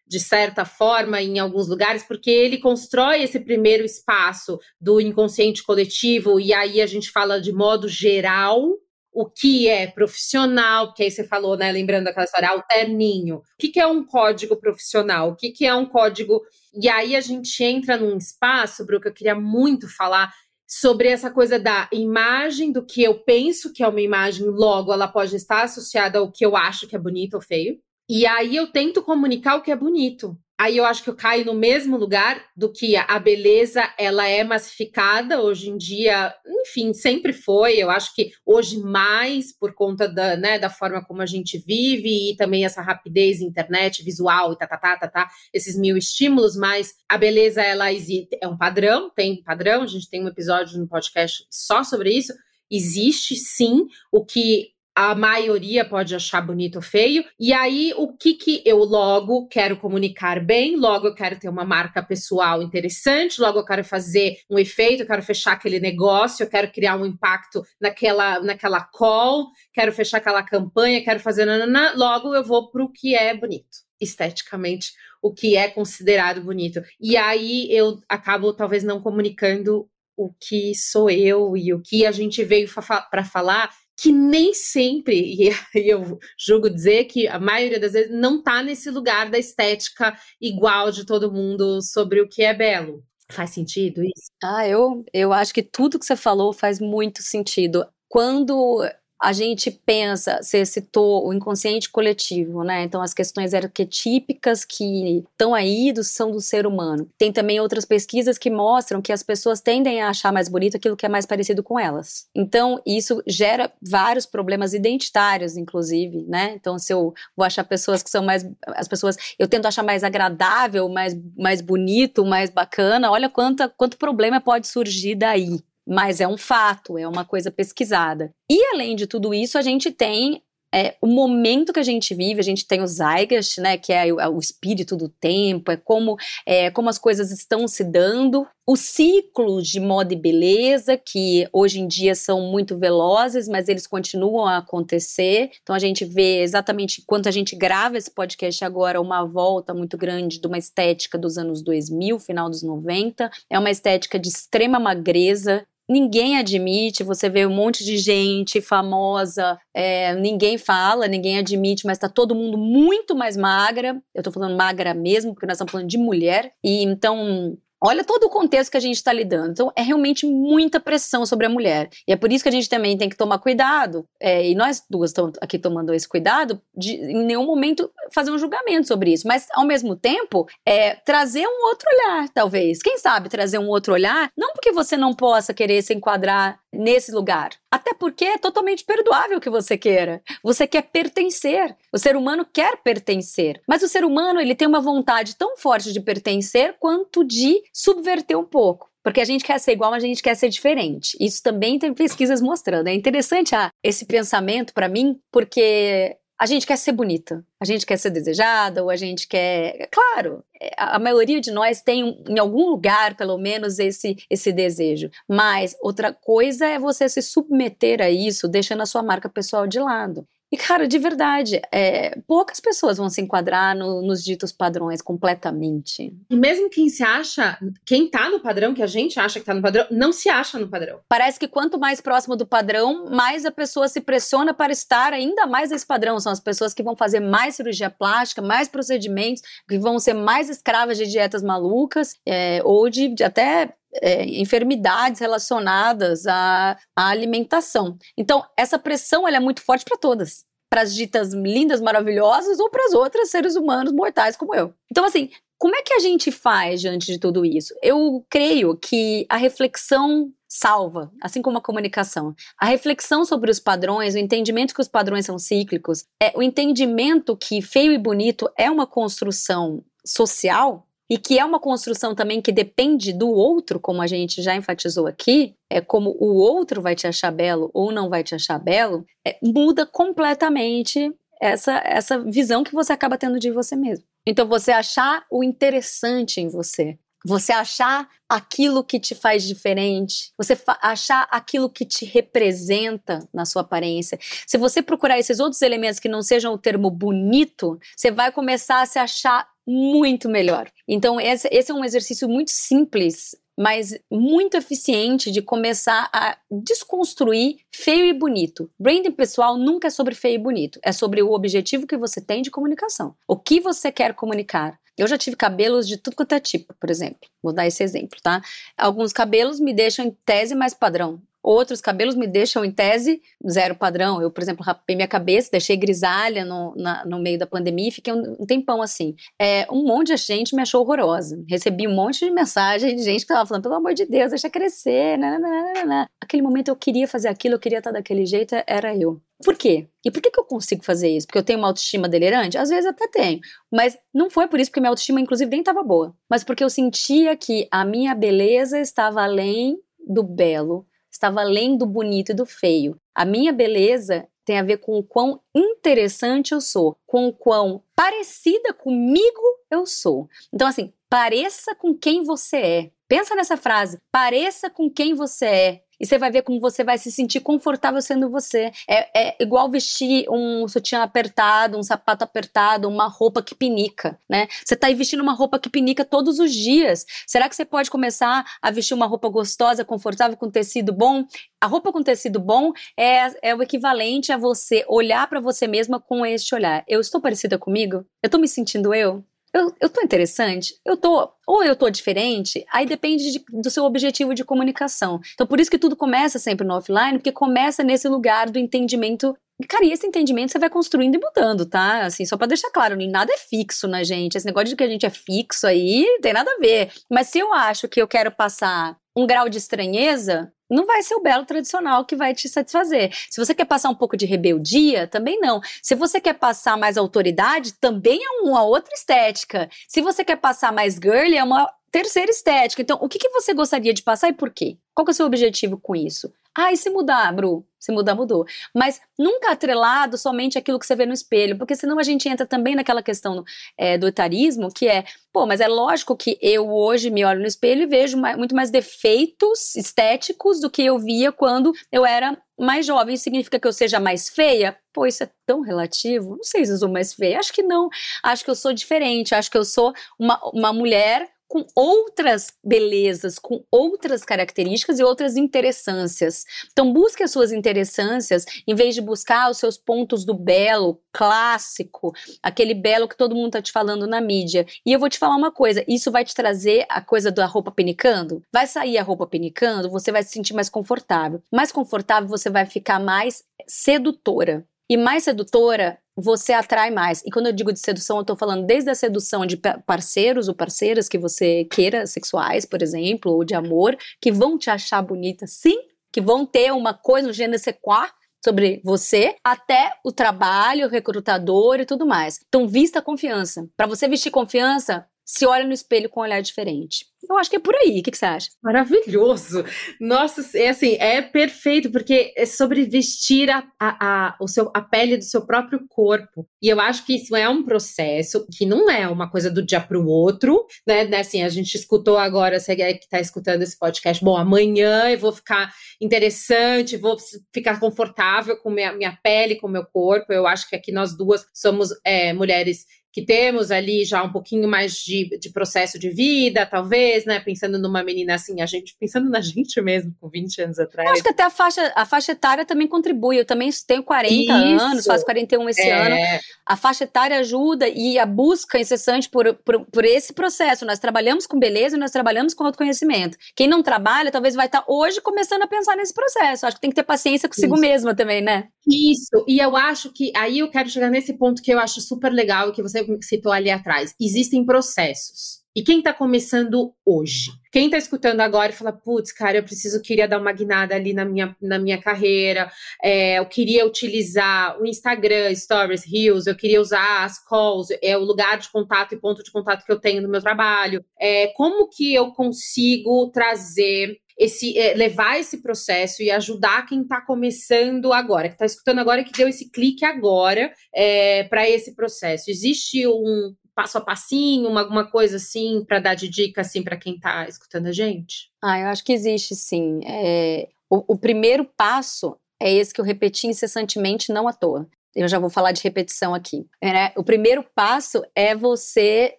Speaker 2: de certa forma, em alguns lugares, porque ele constrói esse primeiro espaço do inconsciente coletivo, e aí a gente fala de modo geral, o que é profissional, que aí você falou, né? Lembrando aquela história, alterninho. O que, que é um código profissional? O que, que é um código. E aí a gente entra num espaço, Bru, que eu queria muito falar sobre essa coisa da imagem, do que eu penso que é uma imagem, logo ela pode estar associada ao que eu acho que é bonito ou feio. E aí eu tento comunicar o que é bonito aí eu acho que eu caio no mesmo lugar do que a beleza ela é massificada hoje em dia, enfim, sempre foi. Eu acho que hoje mais por conta da, né, da forma como a gente vive e também essa rapidez internet visual e tá, tá, tá, tá, tá esses mil estímulos, mas a beleza ela existe, é um padrão, tem padrão, a gente tem um episódio no podcast só sobre isso. Existe sim o que a maioria pode achar bonito ou feio. E aí, o que que eu logo quero comunicar bem, logo eu quero ter uma marca pessoal interessante, logo eu quero fazer um efeito, eu quero fechar aquele negócio, eu quero criar um impacto naquela, naquela call, quero fechar aquela campanha, quero fazer logo eu vou para o que é bonito, esteticamente, o que é considerado bonito. E aí eu acabo talvez não comunicando o que sou eu e o que a gente veio para falar que nem sempre, e eu julgo dizer que a maioria das vezes não está nesse lugar da estética igual de todo mundo sobre o que é belo. Faz sentido isso?
Speaker 3: Ah, eu, eu acho que tudo que você falou faz muito sentido. Quando a gente pensa, você citou o inconsciente coletivo, né? Então, as questões arquetípicas que estão aí do, são do ser humano. Tem também outras pesquisas que mostram que as pessoas tendem a achar mais bonito aquilo que é mais parecido com elas. Então, isso gera vários problemas identitários, inclusive, né? Então, se eu vou achar pessoas que são mais. As pessoas. Eu tento achar mais agradável, mais, mais bonito, mais bacana. Olha quanto, quanto problema pode surgir daí mas é um fato, é uma coisa pesquisada. E além de tudo isso, a gente tem é, o momento que a gente vive, a gente tem o Zeitgeist, né, que é o, é espírito do tempo, é como, é como as coisas estão se dando, os ciclos de moda e beleza, que hoje em dia são muito velozes, mas eles continuam a acontecer. Então a gente vê exatamente quando a gente grava esse podcast agora, uma volta muito grande de uma estética dos anos 2000, final dos 90. É uma estética de extrema magreza, ninguém admite, você vê um monte de gente famosa, é, ninguém fala, ninguém admite, mas tá todo mundo muito mais magra. Eu tô falando magra mesmo, porque nós estamos falando de mulher. E então Olha todo o contexto que a gente está lidando. Então, é realmente muita pressão sobre a mulher. E é por isso que a gente também tem que tomar cuidado, é, e nós duas estamos aqui tomando esse cuidado, de em nenhum momento fazer um julgamento sobre isso. Mas, ao mesmo tempo, é, trazer um outro olhar, talvez. Quem sabe trazer um outro olhar, não porque você não possa querer se enquadrar nesse lugar. Até porque é totalmente perdoável que você queira. Você quer pertencer. O ser humano quer pertencer. Mas o ser humano, ele tem uma vontade tão forte de pertencer quanto de subverter um pouco. Porque a gente quer ser igual, mas a gente quer ser diferente. Isso também tem pesquisas mostrando. É interessante ah, esse pensamento para mim, porque a gente quer ser bonita, a gente quer ser desejada, ou a gente quer. Claro, é, a maioria de nós tem em algum lugar, pelo menos, esse, esse desejo. Mas outra coisa é você se submeter a isso, deixando a sua marca pessoal de lado. E, cara, de verdade, é, poucas pessoas vão se enquadrar no, nos ditos padrões completamente.
Speaker 2: E mesmo quem se acha, quem tá no padrão, que a gente acha que tá no padrão, não se acha no padrão.
Speaker 3: Parece que quanto mais próximo do padrão, mais a pessoa se pressiona para estar ainda mais nesse padrão. São as pessoas que vão fazer mais cirurgia plástica, mais procedimentos, que vão ser mais escravas de dietas malucas, é, ou de, de até é, enfermidades relacionadas à, à, alimentação. Então, essa pressão é muito forte para todas. Para as ditas lindas, maravilhosas ou para as outras seres humanos mortais como eu. Então, assim, como é que a gente faz diante de tudo isso? Eu creio que a reflexão salva, assim como a comunicação. A reflexão sobre os padrões, o entendimento que os padrões são cíclicos, é o entendimento que feio e bonito é uma construção social e que é uma construção também que depende do outro, como a gente já enfatizou aqui, é como o outro vai te achar belo ou não vai te achar belo, é, muda completamente essa, essa visão que você acaba tendo de você mesmo. Então, você achar o interessante em você, você achar aquilo que te faz diferente, você achar aquilo que te representa na sua aparência. Se você procurar esses outros elementos que não sejam o termo bonito, você vai começar a se achar muito melhor. Então, esse, esse é um exercício muito simples, mas muito eficiente de começar a desconstruir feio e bonito. Branding pessoal nunca é sobre feio e bonito, é sobre o objetivo que você tem de comunicação. O que você quer comunicar. Eu já tive cabelos de tudo quanto é tipo, por exemplo. Vou dar esse exemplo, tá? Alguns cabelos me deixam em tese mais padrão. Outros cabelos me deixam, em tese, zero padrão. Eu, por exemplo, rapei minha cabeça, deixei grisalha no, na, no meio da pandemia e fiquei um, um, tempão assim. É, um monte de gente me achou horrorosa. Recebi um monte de mensagem de gente que tava falando, pelo amor de Deus, deixa crescer. Nananana. Aquele momento eu queria fazer aquilo, eu queria estar daquele jeito, era eu. Por quê? E por que, que eu consigo fazer isso? Porque eu tenho uma autoestima delirante? Às vezes até tenho. Mas não foi por isso, porque minha autoestima, inclusive, nem estava boa. Mas porque eu sentia que a minha beleza estava além do belo, estava além do bonito e do feio. A minha beleza tem a ver com o quão interessante eu sou, com o quão parecida comigo eu sou. Então, assim, pareça com quem você é. Pensa nessa frase, pareça com quem você é. E você vai ver como você vai se sentir confortável sendo você. É, é igual vestir um sutiã apertado, um sapato apertado, uma roupa que pinica, né? Você tá aí vestindo uma roupa que pinica todos os dias. Será que você pode começar a vestir uma roupa gostosa, confortável, com tecido bom? A roupa com tecido bom é, é o equivalente a você olhar para você mesma com este olhar. Eu estou parecida comigo? Eu estou me sentindo eu? Eu, eu tô interessante? Eu tô, ou eu tô diferente? Aí depende de, do seu objetivo de comunicação. Então, por isso que tudo começa sempre no offline, porque começa nesse lugar do entendimento Cara, e esse entendimento você vai construindo e mudando, tá? Assim, só para deixar claro, nada é fixo na gente. Esse negócio de que a gente é fixo aí, tem nada a ver. Mas se eu acho que eu quero passar um grau de estranheza, não vai ser o belo tradicional que vai te satisfazer. Se você quer passar um pouco de rebeldia, também não. Se você quer passar mais autoridade, também é uma outra estética. Se você quer passar mais girly, é uma terceira estética. Então, o que, que você gostaria de passar e por quê? Qual é o seu objetivo com isso? Ah, e se mudar, Bru? Se mudar, mudou. Mas nunca atrelado somente aquilo que você vê no espelho, porque senão a gente entra também naquela questão é, do etarismo, que é, pô, mas é lógico que eu hoje me olho no espelho e vejo mais, muito mais defeitos estéticos do que eu via quando eu era mais jovem. Isso significa que eu seja mais feia? Pô, isso é tão relativo. Não sei se eu sou mais feia. Acho que não. Acho que eu sou diferente. Acho que eu sou uma, uma mulher com outras belezas, com outras características e outras interessâncias. Então, busque as suas interessâncias em vez de buscar os seus pontos do belo clássico, aquele belo que todo mundo tá te falando na mídia. E eu vou te falar uma coisa: isso vai te trazer a coisa da roupa pinicando? Vai sair a roupa pinicando, você vai se sentir mais confortável. Mais confortável, você vai ficar mais sedutora. E mais sedutora, você atrai mais. E quando eu digo de sedução, eu tô falando desde a sedução de parceiros ou parceiras que você queira, sexuais, por exemplo, ou de amor, que vão te achar bonita, sim, que vão ter uma coisa no gênero sequar sobre você, até o trabalho, o recrutador e tudo mais. Então, vista confiança. Para você vestir confiança, se olha no espelho com um olhar diferente. Eu acho que é por aí. O que, que, você acha?
Speaker 2: Maravilhoso. Nossa, é assim, é perfeito, porque é sobre vestir a, a, a, o seu, a pele do seu próprio corpo. E eu acho que isso é um processo que não é uma coisa do dia para o outro, né? né? Assim, a gente escutou agora, você que está escutando esse podcast, bom, amanhã eu vou ficar interessante, vou ficar confortável com minha, minha pele, com meu corpo. Eu acho que aqui nós duas somos é, mulheres que temos ali já um pouquinho mais de, de processo de vida, talvez, né? Pensando numa menina assim, a gente, pensando na gente mesmo, com 20 anos atrás.
Speaker 3: Eu acho que até a faixa, a faixa etária também contribui. Eu também tenho 40 Isso. anos, faço 41 esse é. ano. A faixa etária ajuda e a busca incessante por, por, por, esse processo. Nós trabalhamos com beleza e nós trabalhamos com autoconhecimento. Quem não trabalha, talvez vai estar hoje começando a pensar nesse processo. Acho que tem que ter paciência consigo Isso. mesma também, né?
Speaker 2: Isso. E eu acho que aí eu quero chegar nesse ponto que eu acho super legal que você citou ali atrás. Existem processos. E quem está começando hoje? Quem está escutando agora e fala, putz, cara, eu preciso, queria dar uma guinada ali na minha, na minha carreira, é, eu queria utilizar o Instagram, Stories, Reels, eu queria usar as calls, é o lugar de contato e ponto de contato que eu tenho no meu trabalho. É, como que eu consigo trazer esse é, levar esse processo e ajudar quem está começando agora, que está escutando agora, que deu esse clique agora é, para esse processo. Existe um passo a passinho, uma, alguma coisa assim para dar de dica assim para quem está escutando a gente?
Speaker 3: Ah, eu acho que existe sim. É, o, o primeiro passo é esse que eu repeti incessantemente, não à toa eu já vou falar de repetição aqui. Né? O primeiro passo é você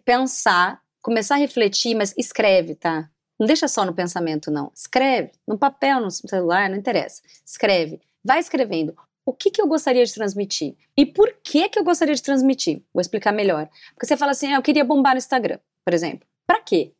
Speaker 3: pensar, começar a refletir, mas escreve, tá? Não deixa só no pensamento, não. Escreve, no papel, no celular, não interessa. Escreve. Vai escrevendo. O que, que eu gostaria de transmitir? E por que, que eu gostaria de transmitir? Vou explicar melhor. Porque você fala assim, ah, eu queria bombar no Instagram, por exemplo. Para quê?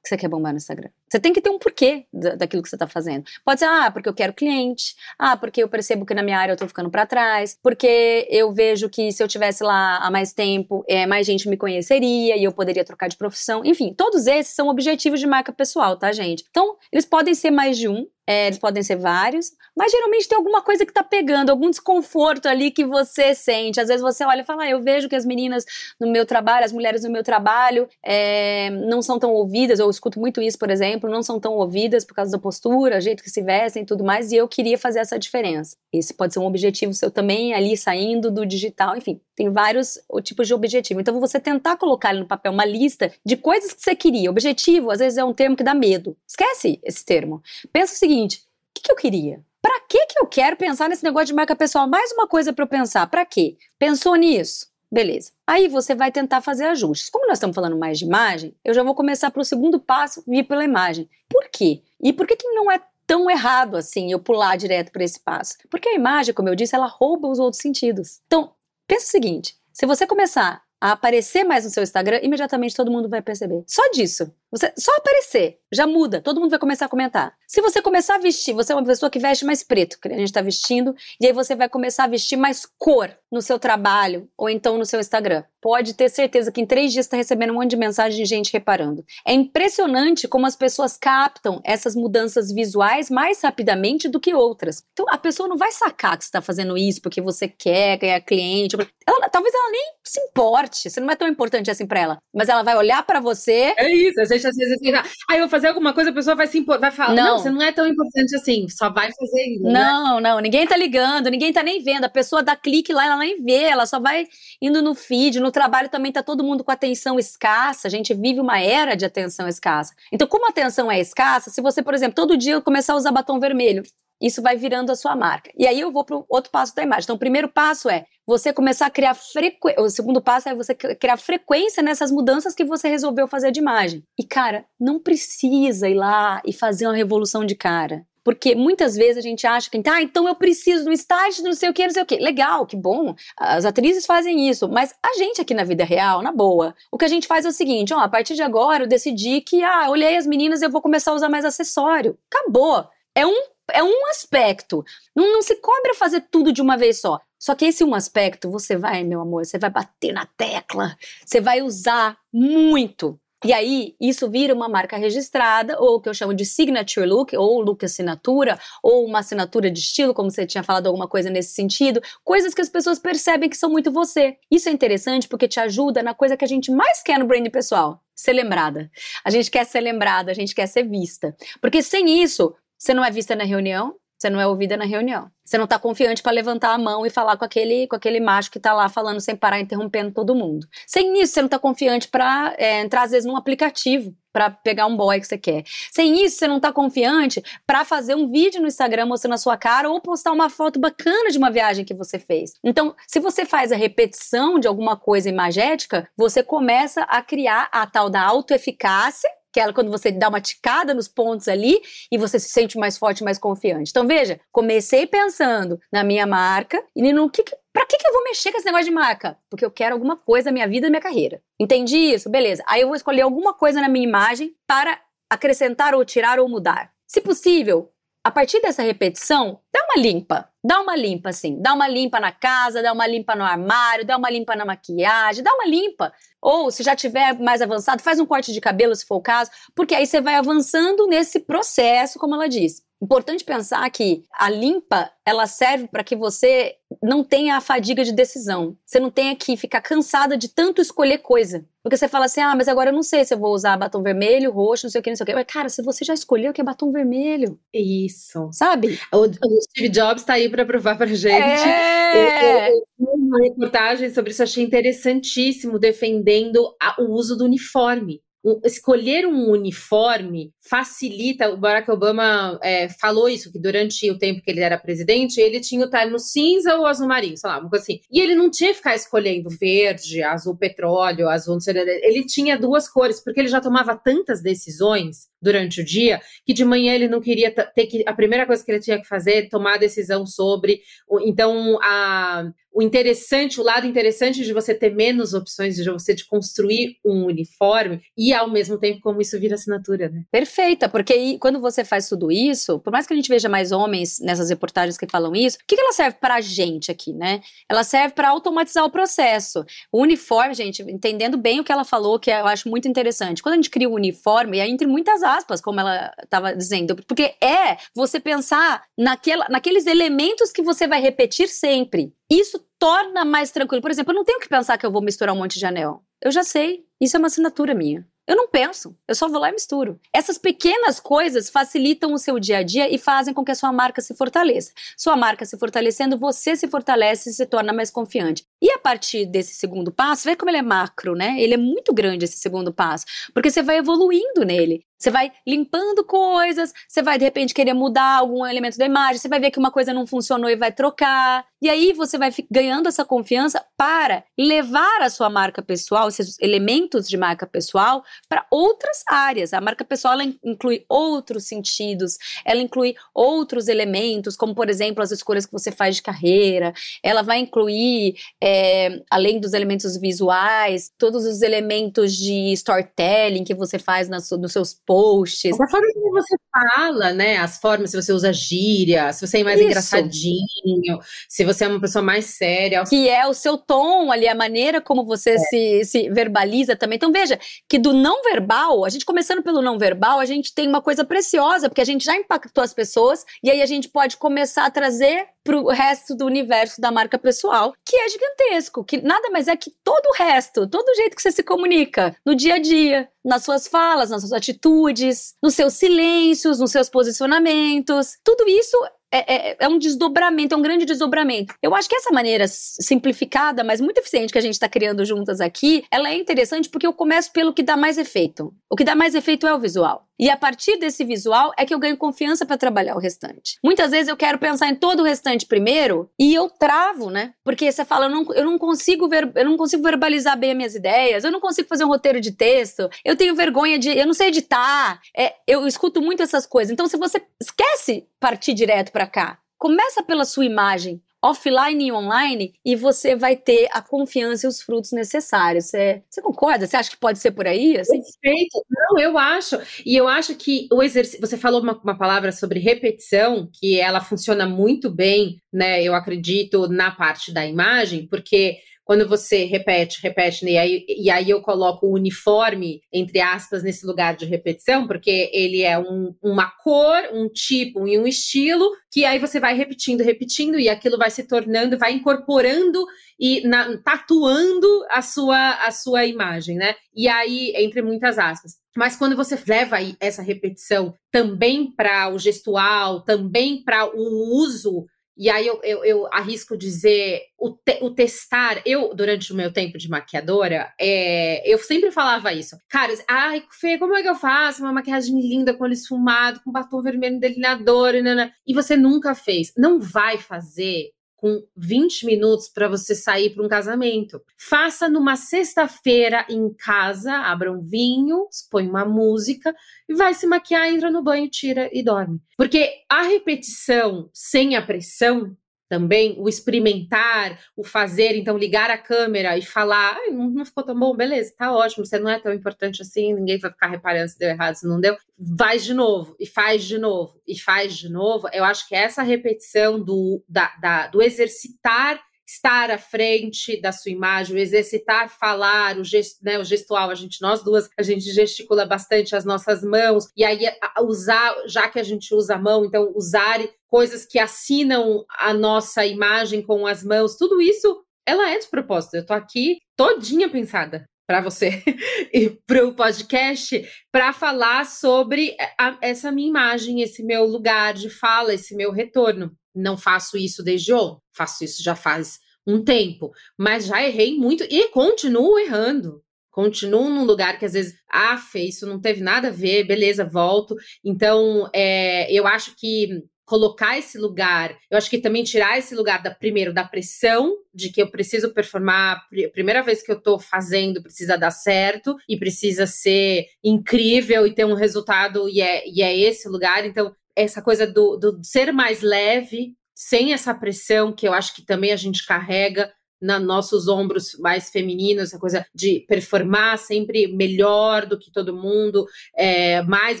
Speaker 3: Que você quer bombar no Instagram. Você tem que ter um porquê daquilo que você está fazendo. Pode ser, ah, porque eu quero cliente, ah, porque eu percebo que na minha área eu estou ficando para trás, porque eu vejo que se eu tivesse lá há mais tempo, é, mais gente me conheceria e eu poderia trocar de profissão. Enfim, todos esses são objetivos de marca pessoal, tá, gente? Então, eles podem ser mais de um, é, eles podem ser vários, mas geralmente tem alguma coisa que tá pegando, algum desconforto ali que você sente. Às vezes você olha e fala, ah, eu vejo que as meninas no meu trabalho, as mulheres no meu trabalho, é, não são tão ouvidas, eu escuto muito isso, por exemplo, não são tão ouvidas por causa da postura, jeito que se vestem e tudo mais, e eu queria fazer essa diferença. Esse pode ser um objetivo seu também, ali saindo do digital, enfim, tem vários tipos de objetivo. Então, você tentar colocar ali no papel uma lista de coisas que você queria. Objetivo, às vezes, é um termo que dá medo. Esquece esse termo. Pensa o seguinte: o que, que eu queria? Para que que eu quero pensar nesse negócio de marca pessoal? Mais uma coisa para eu pensar. Para quê? Pensou nisso? Beleza. Aí você vai tentar fazer ajustes. Como nós estamos falando mais de imagem, eu já vou começar para o segundo passo, vir pela imagem. Por quê? E por que, que não é tão errado assim eu pular direto para esse passo? Porque a imagem, como eu disse, ela rouba os outros sentidos. Então, pensa o seguinte: se você começar a aparecer mais no seu Instagram, imediatamente todo mundo vai perceber. Só disso. Você só aparecer, já muda, todo mundo vai começar a comentar. Se você começar a vestir, você é uma pessoa que veste mais preto, que a gente está vestindo, e aí você vai começar a vestir mais cor no seu trabalho ou então no seu Instagram. Pode ter certeza que em três dias está recebendo um monte de mensagem de gente reparando. É impressionante como as pessoas captam essas mudanças visuais mais rapidamente do que outras. Então a pessoa não vai sacar que você está fazendo isso porque você quer ganhar cliente. Ela, talvez ela nem se importe, você não é tão importante assim para ela, mas ela vai olhar para você.
Speaker 2: É isso, a gente às vezes assim, ah, eu vou fazer alguma coisa, a pessoa vai se impor, vai falar, não. não, você não é tão importante assim, só vai fazer isso.
Speaker 3: Né? Não, né? não, ninguém tá ligando, ninguém tá nem vendo. A pessoa dá clique lá, ela nem vê, ela só vai indo no feed, no trabalho também tá todo mundo com atenção escassa. A gente vive uma era de atenção escassa. Então, como a atenção é escassa, se você, por exemplo, todo dia começar a usar batom vermelho, isso vai virando a sua marca. E aí eu vou para o outro passo da imagem. Então, o primeiro passo é você começar a criar frequência. O segundo passo é você criar frequência nessas mudanças que você resolveu fazer de imagem. E, cara, não precisa ir lá e fazer uma revolução de cara. Porque muitas vezes a gente acha que, ah, então eu preciso um estágio, não sei o que, não sei o que. Legal, que bom. As atrizes fazem isso. Mas a gente aqui na vida real, na boa, o que a gente faz é o seguinte: ó, a partir de agora eu decidi que, ah, olhei as meninas, eu vou começar a usar mais acessório. Acabou. É um é um aspecto. Não, não se cobra fazer tudo de uma vez só. Só que esse um aspecto, você vai, meu amor, você vai bater na tecla, você vai usar muito. E aí, isso vira uma marca registrada, ou o que eu chamo de signature look, ou look assinatura, ou uma assinatura de estilo, como você tinha falado alguma coisa nesse sentido, coisas que as pessoas percebem que são muito você. Isso é interessante porque te ajuda na coisa que a gente mais quer no brand pessoal, ser lembrada. A gente quer ser lembrada, a gente quer ser vista. Porque sem isso, você não é vista na reunião, você não é ouvida na reunião. Você não está confiante para levantar a mão e falar com aquele, com aquele macho que está lá falando sem parar, interrompendo todo mundo. Sem isso, você não está confiante para é, entrar, às vezes, num aplicativo para pegar um boy que você quer. Sem isso, você não está confiante para fazer um vídeo no Instagram mostrando a sua cara ou postar uma foto bacana de uma viagem que você fez. Então, se você faz a repetição de alguma coisa imagética, você começa a criar a tal da autoeficácia que é quando você dá uma ticada nos pontos ali e você se sente mais forte, mais confiante. Então veja, comecei pensando na minha marca e no que, Pra que, que eu vou mexer com esse negócio de marca? Porque eu quero alguma coisa na minha vida na minha carreira. Entendi isso? Beleza. Aí eu vou escolher alguma coisa na minha imagem para acrescentar ou tirar ou mudar. Se possível, a partir dessa repetição, dá uma limpa. Dá uma limpa, assim. Dá uma limpa na casa, dá uma limpa no armário, dá uma limpa na maquiagem, dá uma limpa. Ou, se já tiver mais avançado, faz um corte de cabelo, se for o caso, porque aí você vai avançando nesse processo, como ela disse. Importante pensar que a limpa, ela serve para que você não tenha a fadiga de decisão. Você não tenha que ficar cansada de tanto escolher coisa. Porque você fala assim, ah, mas agora eu não sei se eu vou usar batom vermelho, roxo, não sei o que, não sei o que. Mas, cara, se você já escolheu que é batom vermelho.
Speaker 2: Isso.
Speaker 3: Sabe?
Speaker 2: O, o Steve Jobs tá aí para provar pra gente.
Speaker 3: É.
Speaker 2: Eu, eu, uma reportagem sobre isso, achei interessantíssimo, defendendo a, o uso do uniforme escolher um uniforme facilita. O Barack Obama é, falou isso, que durante o tempo que ele era presidente, ele tinha o terno cinza ou azul marinho, sei lá, uma coisa assim. E ele não tinha que ficar escolhendo verde, azul petróleo, azul. Não sei, ele tinha duas cores, porque ele já tomava tantas decisões durante o dia que de manhã ele não queria ter que. A primeira coisa que ele tinha que fazer é tomar a decisão sobre. Então, a, o interessante, o lado interessante de você ter menos opções, de você de construir um uniforme e ao mesmo tempo como isso vira assinatura, né?
Speaker 3: Perfeita, porque quando você faz tudo isso, por mais que a gente veja mais homens nessas reportagens que falam isso, o que, que ela serve pra gente aqui, né? Ela serve para automatizar o processo. O uniforme, gente, entendendo bem o que ela falou, que eu acho muito interessante. Quando a gente cria um uniforme, aí entre muitas aspas, como ela estava dizendo, porque é você pensar naquela, naqueles elementos que você vai repetir sempre. Isso torna mais tranquilo. Por exemplo, eu não tenho que pensar que eu vou misturar um monte de anel. Eu já sei. Isso é uma assinatura minha. Eu não penso, eu só vou lá e misturo. Essas pequenas coisas facilitam o seu dia a dia e fazem com que a sua marca se fortaleça. Sua marca se fortalecendo, você se fortalece e se torna mais confiante. E a partir desse segundo passo, vê como ele é macro, né? Ele é muito grande esse segundo passo, porque você vai evoluindo nele. Você vai limpando coisas, você vai de repente querer mudar algum elemento da imagem, você vai ver que uma coisa não funcionou e vai trocar. E aí você vai ganhando essa confiança para levar a sua marca pessoal, esses elementos de marca pessoal, para outras áreas. A marca pessoal ela inclui outros sentidos, ela inclui outros elementos, como por exemplo as escolhas que você faz de carreira. Ela vai incluir é, além dos elementos visuais, todos os elementos de storytelling que você faz nas, nos seus posts.
Speaker 2: A forma como você fala, né? As formas, se você usa gíria, se você é mais Isso. engraçadinho, se você é uma pessoa mais séria.
Speaker 3: Que é o seu tom ali, a maneira como você é. se, se verbaliza também. Então veja que do não verbal, a gente começando pelo não verbal, a gente tem uma coisa preciosa, porque a gente já impactou as pessoas, e aí a gente pode começar a trazer pro resto do universo da marca pessoal, que é gigantesco, que nada mais é que todo o resto, todo o jeito que você se comunica no dia a dia, nas suas falas, nas suas atitudes, nos seus silêncios, nos seus posicionamentos. Tudo isso é, é, é, um desdobramento, é um grande desdobramento. Eu acho que essa maneira simplificada, mas muito eficiente que a gente está criando juntas aqui, ela é interessante porque eu começo pelo que dá mais efeito. O que dá mais efeito é o visual. E a partir desse visual é que eu ganho confiança para trabalhar o restante. Muitas vezes eu quero pensar em todo o restante primeiro e eu travo, né? Porque você fala, eu não, eu não consigo ver, eu não consigo verbalizar bem as minhas ideias, eu não consigo fazer um roteiro de texto, eu tenho vergonha de, eu não sei editar. É, eu escuto muito essas coisas. Então, se você esquece partir direto para cá, começa pela sua imagem, offline e online e você vai ter a confiança e os frutos necessários. Você, você concorda? Você acha que pode ser por aí?
Speaker 2: Assim? Perfeito. Não, eu acho. E eu acho que o exercício. Você falou uma, uma palavra sobre repetição, que ela funciona muito bem, né? Eu acredito, na parte da imagem, porque quando você repete, repete, né, e aí, e aí eu coloco o uniforme, entre aspas, nesse lugar de repetição, porque ele é um, uma cor, um tipo e um estilo, que aí você vai repetindo, repetindo, e aquilo vai se tornando, vai incorporando e na, tatuando a sua, a sua imagem, né? E aí, entre muitas aspas. Mas quando você leva essa repetição também para o gestual, também para o uso e aí eu, eu, eu arrisco dizer, o, te, o, testar, eu, durante o meu tempo de maquiadora, é, eu sempre falava isso. Cara, ai, Fê, como é que eu faço uma maquiagem linda com olho esfumado, com batom vermelho delineador, e, e você nunca fez. Não vai fazer com 20 minutos para você sair para um casamento. Faça numa sexta-feira em casa, abra um vinho, põe uma música e vai se maquiar, entra no banho, tira e dorme. Porque a repetição sem a pressão também o experimentar, o fazer, então ligar a câmera e falar, não, ficou tão bom, beleza, tá ótimo, você não é tão importante assim, ninguém vai ficar reparando se deu errado, se não deu. Vai de novo, e faz de novo, e faz de novo. Eu acho que essa repetição do, da, da, do exercitar estar à frente da sua imagem, exercitar falar, o, né, o gestual, a gente, nós duas, a gente gesticula bastante as nossas mãos, e aí usar, já que a gente usa a mão, então usar coisas que assinam a nossa imagem com as mãos, tudo isso, ela é de propósito. Eu tô aqui todinha pensada para você e para o podcast para falar sobre a, essa minha imagem, esse meu lugar de fala, esse meu retorno. Não faço isso desde ontem, faço isso já faz um tempo, mas já errei muito e continuo errando. Continuo num lugar que às vezes, ah, Fê, isso não teve nada a ver, beleza, volto. Então, é, eu acho que colocar esse lugar, eu acho que também tirar esse lugar da primeiro da pressão de que eu preciso performar, primeira vez que eu tô fazendo precisa dar certo e precisa ser incrível e ter um resultado e é, e é esse lugar, então essa coisa do, do ser mais leve, sem essa pressão que eu acho que também a gente carrega nos nossos ombros mais femininos, essa coisa de performar sempre melhor do que todo mundo, é, mais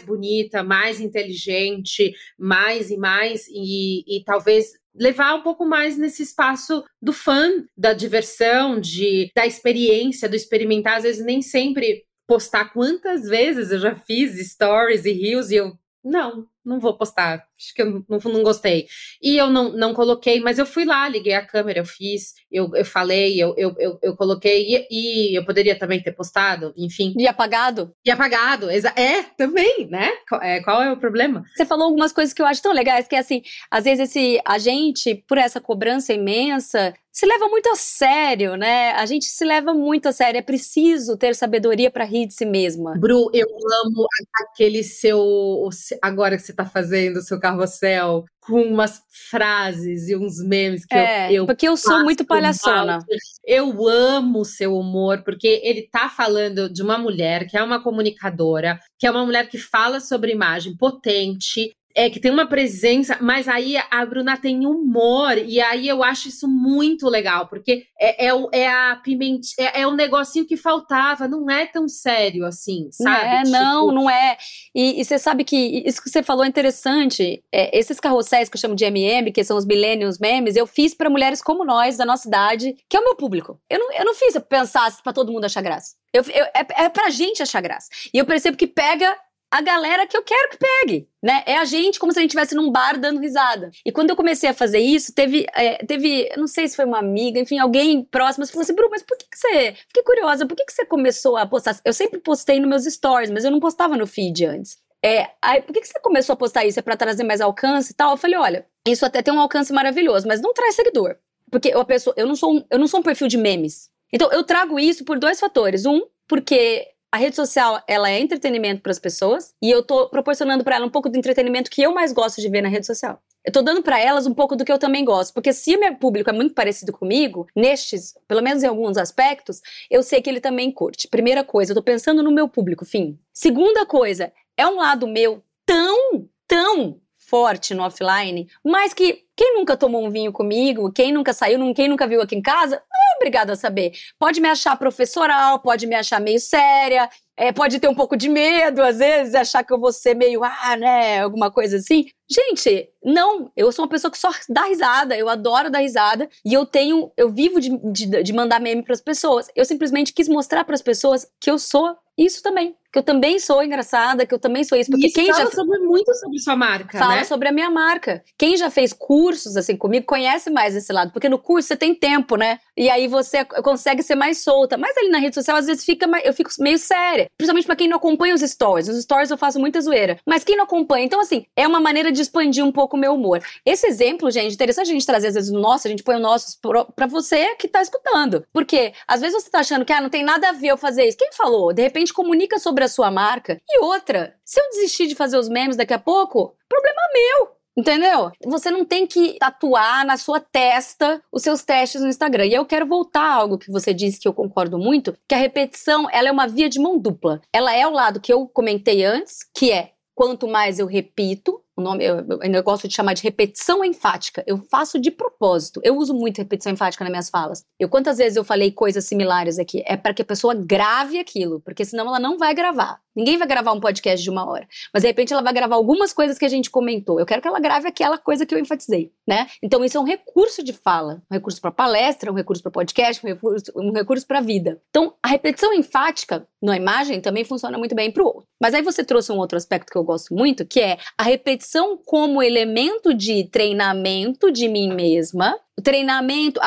Speaker 2: bonita, mais inteligente, mais e mais, e, e talvez levar um pouco mais nesse espaço do fã, da diversão, de da experiência, do experimentar, às vezes nem sempre postar quantas vezes eu já fiz stories e reels e eu não, não vou postar, acho que eu não, não gostei. E eu não, não coloquei, mas eu fui lá, liguei a câmera, eu fiz, eu, eu falei, eu, eu, eu, eu coloquei, e, e, eu poderia também ter postado, enfim.
Speaker 3: E apagado?
Speaker 2: E apagado, é, também, né? Qual é, qual é o problema?
Speaker 3: Você falou algumas coisas que eu acho tão legais, que é assim, às vezes esse, a gente, por essa cobrança imensa, se leva muito a sério, né? A gente se leva muito a sério. É preciso ter sabedoria para rir de si mesma.
Speaker 2: Bru, eu amo aquele seu. Agora que você está fazendo o seu carrossel, com umas frases e uns memes que
Speaker 3: é,
Speaker 2: eu, eu.
Speaker 3: Porque eu sou muito palhaçona.
Speaker 2: Eu amo o seu humor, porque ele tá falando de uma mulher que é uma comunicadora, que é uma mulher que fala sobre imagem potente, é que tem uma presença, mas aí a Bruna tem humor, e aí eu acho isso muito legal, porque é, é, é a pimenta, é, é um negocinho que faltava, não é tão sério assim, sabe?
Speaker 3: É, tipo... não, não é. E, e, você sabe que isso que você falou é interessante. É, esses carrosséis que eu chamo de MM, que são os millennials memes, eu fiz para mulheres como nós, da nossa idade, que é o meu público. Eu não, eu não fiz pra pensar para todo mundo achar graça. Eu, eu, é, é pra gente achar graça. E eu percebo que pega a galera que eu quero que pegue, né? É a gente como se a gente estivesse num bar dando risada. E quando eu comecei a fazer isso, teve, é, teve, não sei se foi uma amiga, enfim, alguém próximo, falou assim, Bru, mas por que, que você, fiquei curiosa, por que, que você começou a postar? Eu sempre postei nos meus stories, mas eu não postava no feed antes. É, aí, por que, que você começou a postar isso? É pra trazer mais alcance e tal? Eu falei, olha, isso até tem um alcance maravilhoso, mas não traz seguidor. Porque a pessoa, eu não sou um, eu não sou um perfil de memes. Então, eu trago isso por dois fatores. Um, porque a rede social, ela é entretenimento para as pessoas e eu tô proporcionando para ela um pouco do entretenimento que eu mais gosto de ver na rede social. Eu tô dando para elas um pouco do que eu também gosto, porque se o meu público é muito parecido comigo, nestes, pelo menos em alguns aspectos, eu sei que ele também curte. Primeira coisa, eu tô pensando no meu público, fim. Segunda coisa, é um lado meu tão, tão forte no offline, mas que quem nunca tomou um vinho comigo, quem nunca saiu, quem nunca viu aqui em casa, obrigado a saber. Pode me achar professoral, pode me achar meio séria, é, pode ter um pouco de medo, às vezes, achar que eu vou ser meio, ah, né, alguma coisa assim. Gente, não, eu sou uma pessoa que só dá risada, eu adoro dar risada e eu tenho, eu vivo de, de, de mandar meme para as pessoas. Eu simplesmente quis mostrar para as pessoas que eu sou isso também que eu também sou engraçada, que eu também sou isso. Porque
Speaker 2: isso
Speaker 3: quem
Speaker 2: fala
Speaker 3: já
Speaker 2: sobre muito sobre sua marca,
Speaker 3: fala
Speaker 2: né?
Speaker 3: sobre a minha marca. Quem já fez cursos assim comigo conhece mais esse lado, porque no curso você tem tempo, né? E aí você consegue ser mais solta. Mas ali na rede social às vezes fica eu fico meio séria, principalmente para quem não acompanha os stories. Os stories eu faço muita zoeira, mas quem não acompanha, então assim, é uma maneira de expandir um pouco o meu humor. Esse exemplo, gente, interessante a gente trazer às vezes o nosso, a gente põe o nosso para você que tá escutando. Porque às vezes você tá achando que ah, não tem nada a ver eu fazer isso. Quem falou? De repente comunica sobre a sua marca e outra, se eu desistir de fazer os memes daqui a pouco, problema meu. Entendeu? Você não tem que tatuar na sua testa os seus testes no Instagram. E eu quero voltar a algo que você disse que eu concordo muito, que a repetição, ela é uma via de mão dupla. Ela é o lado que eu comentei antes, que é quanto mais eu repito, o nome, eu, gosto de chamar de repetição enfática. Eu faço de propósito. Eu uso muito repetição enfática nas minhas falas. Eu quantas vezes eu falei coisas similares aqui? É para que a pessoa grave aquilo, porque senão ela não vai gravar. Ninguém vai gravar um podcast de uma hora, mas de repente ela vai gravar algumas coisas que a gente comentou. Eu quero que ela grave aquela coisa que eu enfatizei, né? Então isso é um recurso de fala, um recurso para palestra, um recurso para podcast, um recurso, um recurso para vida. Então a repetição enfática na imagem também funciona muito bem para o outro. Mas aí você trouxe um outro aspecto que eu gosto muito, que é a repetição como elemento de treinamento de mim mesma, treinamento,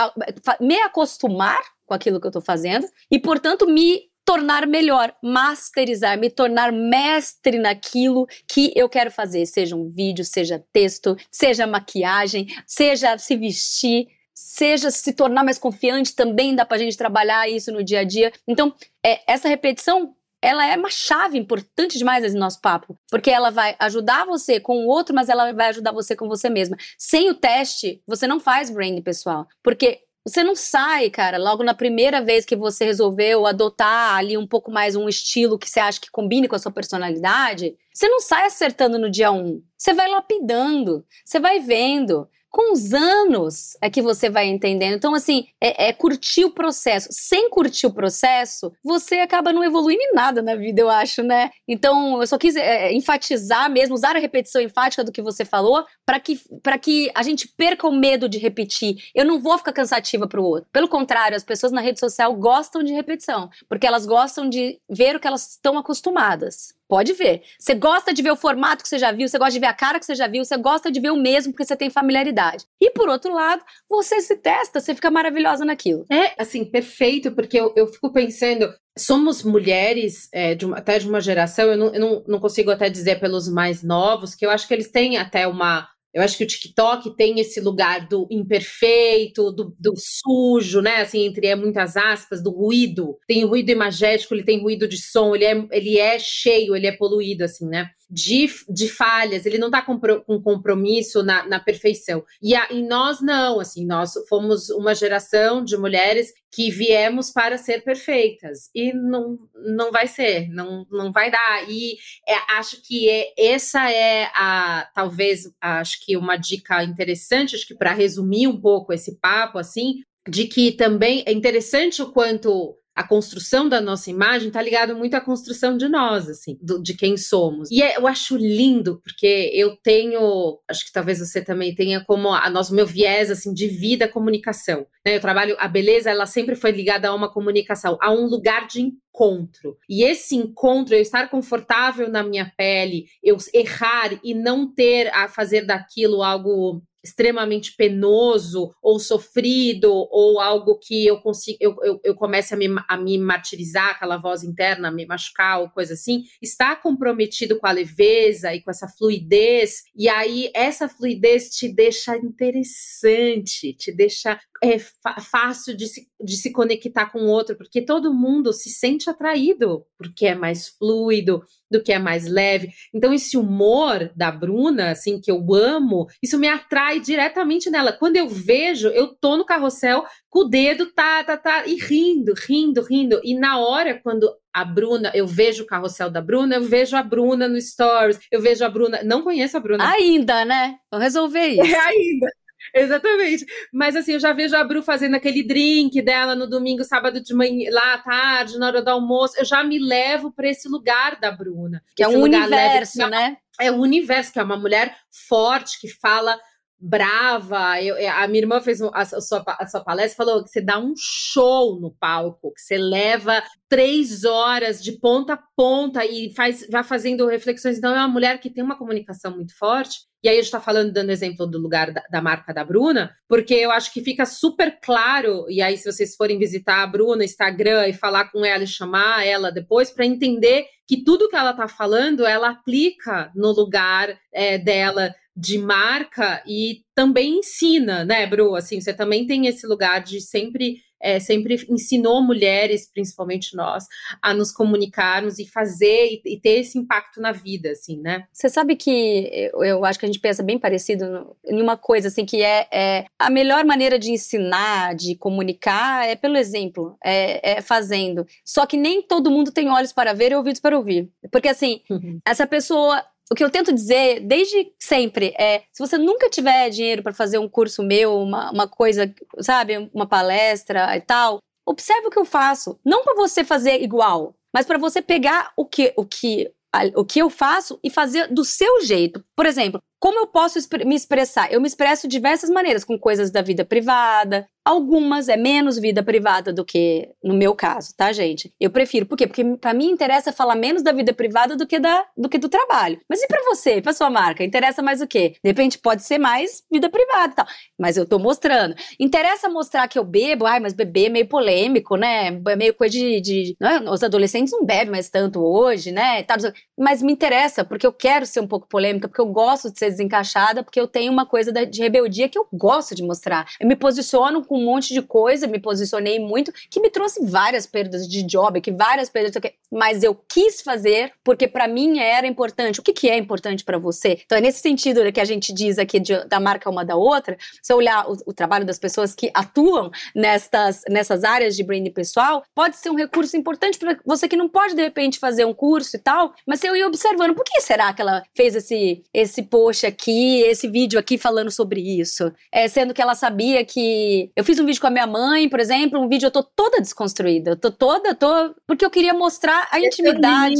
Speaker 3: me acostumar com aquilo que eu estou fazendo e, portanto, me tornar melhor, masterizar, me tornar mestre naquilo que eu quero fazer, seja um vídeo, seja texto, seja maquiagem, seja se vestir, seja se tornar mais confiante, também dá pra gente trabalhar isso no dia a dia. Então, é, essa repetição ela é uma chave importante demais no nosso papo, porque ela vai ajudar você com o outro, mas ela vai ajudar você com você mesma. Sem o teste, você não faz branding pessoal, porque você não sai, cara, logo na primeira vez que você resolveu adotar ali um pouco mais um estilo que você acha que combine com a sua personalidade, você não sai acertando no dia um. Você vai lapidando, você vai vendo com os anos é que você vai entendendo. Então, assim, é, é, curtir o processo. Sem curtir o processo, você acaba não evoluindo em nada na vida, eu acho, né? Então, eu só quis é, enfatizar mesmo, usar a repetição enfática do que você falou, para que, que a gente perca o medo de repetir. Eu não vou ficar cansativa para o outro. Pelo contrário, as pessoas na rede social gostam de repetição, porque elas gostam de ver o que elas estão acostumadas. Pode ver. Você gosta de ver o formato que você já viu, você gosta de ver a cara que você já viu, você gosta de ver o mesmo porque você tem familiaridade. E por outro lado, você se testa, você fica maravilhosa naquilo.
Speaker 2: É, assim, perfeito, porque eu, eu fico pensando, somos mulheres é, de uma, até de uma geração, eu, não, eu não, não consigo até dizer pelos mais novos, que eu acho que eles têm até uma eu acho que o TikTok tem esse lugar do imperfeito, do, do, sujo, né? Assim, entre é, muitas aspas, do ruído. Tem ruído imagético, ele tem ruído de som, ele é, ele é cheio, ele é poluído, assim, né? De, de falhas, ele não está com, com compromisso na, na perfeição. E, a, e nós não, assim, nós fomos uma geração de mulheres que viemos para ser perfeitas e não, não vai ser, não, não vai dar. E é, acho que é, essa é a talvez acho que uma dica interessante, acho que para resumir um pouco esse papo assim, de que também é interessante o quanto a construção da nossa imagem está ligado muito à construção de nós, assim, do, de quem somos. E é, eu acho lindo, porque eu tenho, acho que talvez você também tenha como a nosso meu viés assim de vida comunicação. Né? Eu trabalho a beleza, ela sempre foi ligada a uma comunicação, a um lugar de encontro. E esse encontro, eu estar confortável na minha pele, eu errar e não ter a fazer daquilo algo extremamente penoso ou sofrido ou algo que eu consigo eu, eu, eu comece a me, a me martirizar aquela voz interna, me machucar ou coisa assim, está comprometido com a leveza e com essa fluidez e aí essa fluidez te deixa interessante, te deixa é fácil de se, de se conectar com o outro, porque todo mundo se sente atraído porque é mais fluido, do que é mais leve. Então, esse humor da Bruna, assim, que eu amo, isso me atrai diretamente nela. Quando eu vejo, eu tô no carrossel com o dedo, tá, tá, tá, e rindo, rindo, rindo. E na hora, quando a Bruna, eu vejo o carrossel da Bruna, eu vejo a Bruna no Stories, eu vejo a Bruna, não conheço a Bruna.
Speaker 3: Ainda, né? Vou resolver isso.
Speaker 2: É, ainda. Exatamente. Mas assim, eu já vejo a Bru fazendo aquele drink dela no domingo, sábado de manhã, lá à tarde, na hora do almoço. Eu já me levo para esse lugar da Bruna.
Speaker 3: Que é um universo, leve, né?
Speaker 2: É um universo, que é uma mulher forte, que fala brava. Eu, a minha irmã fez a, sua, a sua palestra falou que você dá um show no palco, que você leva três horas de ponta a ponta e faz, vai fazendo reflexões. Então, é uma mulher que tem uma comunicação muito forte. E aí a gente está falando, dando exemplo do lugar da, da, marca da Bruna, porque eu acho que fica super claro, e aí se vocês forem visitar a Bruna, Instagram, e falar com ela e chamar ela depois, para entender que tudo que ela está falando, ela aplica no lugar é, dela de marca e também ensina, né, Bru? Assim, você também tem esse lugar de sempre é, sempre ensinou mulheres, principalmente nós, a nos comunicarmos e fazer e, e, ter esse impacto na vida, assim, né?
Speaker 3: Você sabe que eu, eu, acho que a gente pensa bem parecido no, em uma coisa, assim, que é, é, a melhor maneira de ensinar, de comunicar, é pelo exemplo, é, é, fazendo. Só que nem todo mundo tem olhos para ver e ouvidos para ouvir. Porque, assim, uhum. essa pessoa o que eu tento dizer desde sempre é: se você nunca tiver dinheiro para fazer um curso meu, uma, uma coisa, sabe, uma palestra e tal, observe o que eu faço. Não para você fazer igual, mas para você pegar o que, o que o que eu faço e fazer do seu jeito. Por exemplo, como eu posso me expressar? Eu me expresso de diversas maneiras, com coisas da vida privada, Algumas é menos vida privada do que no meu caso, tá, gente? Eu prefiro. Por quê? Porque para mim interessa falar menos da vida privada do que, da, do, que do trabalho. Mas e para você, para sua marca? Interessa mais o quê? De repente pode ser mais vida privada e tal. Mas eu tô mostrando. Interessa mostrar que eu bebo? Ai, mas beber é meio polêmico, né? É meio coisa de. de é? Os adolescentes não bebem mais tanto hoje, né? Mas me interessa, porque eu quero ser um pouco polêmica, porque eu gosto de ser desencaixada, porque eu tenho uma coisa de rebeldia que eu gosto de mostrar. Eu me posiciono com um monte de coisa, me posicionei muito, que me trouxe várias perdas de job, que várias perdas, mas eu quis fazer porque para mim era importante. O que, que é importante para você? Então é nesse sentido que a gente diz aqui de, da marca uma da outra, se eu olhar o, o trabalho das pessoas que atuam nestas, nessas áreas de branding pessoal, pode ser um recurso importante para você que não pode de repente fazer um curso e tal, mas eu ir observando, por que será que ela fez esse, esse post aqui, esse vídeo aqui falando sobre isso? É, sendo que ela sabia que eu fiz um vídeo com a minha mãe, por exemplo, um vídeo eu tô toda desconstruída. Eu tô toda, tô. Porque eu queria mostrar a é intimidade.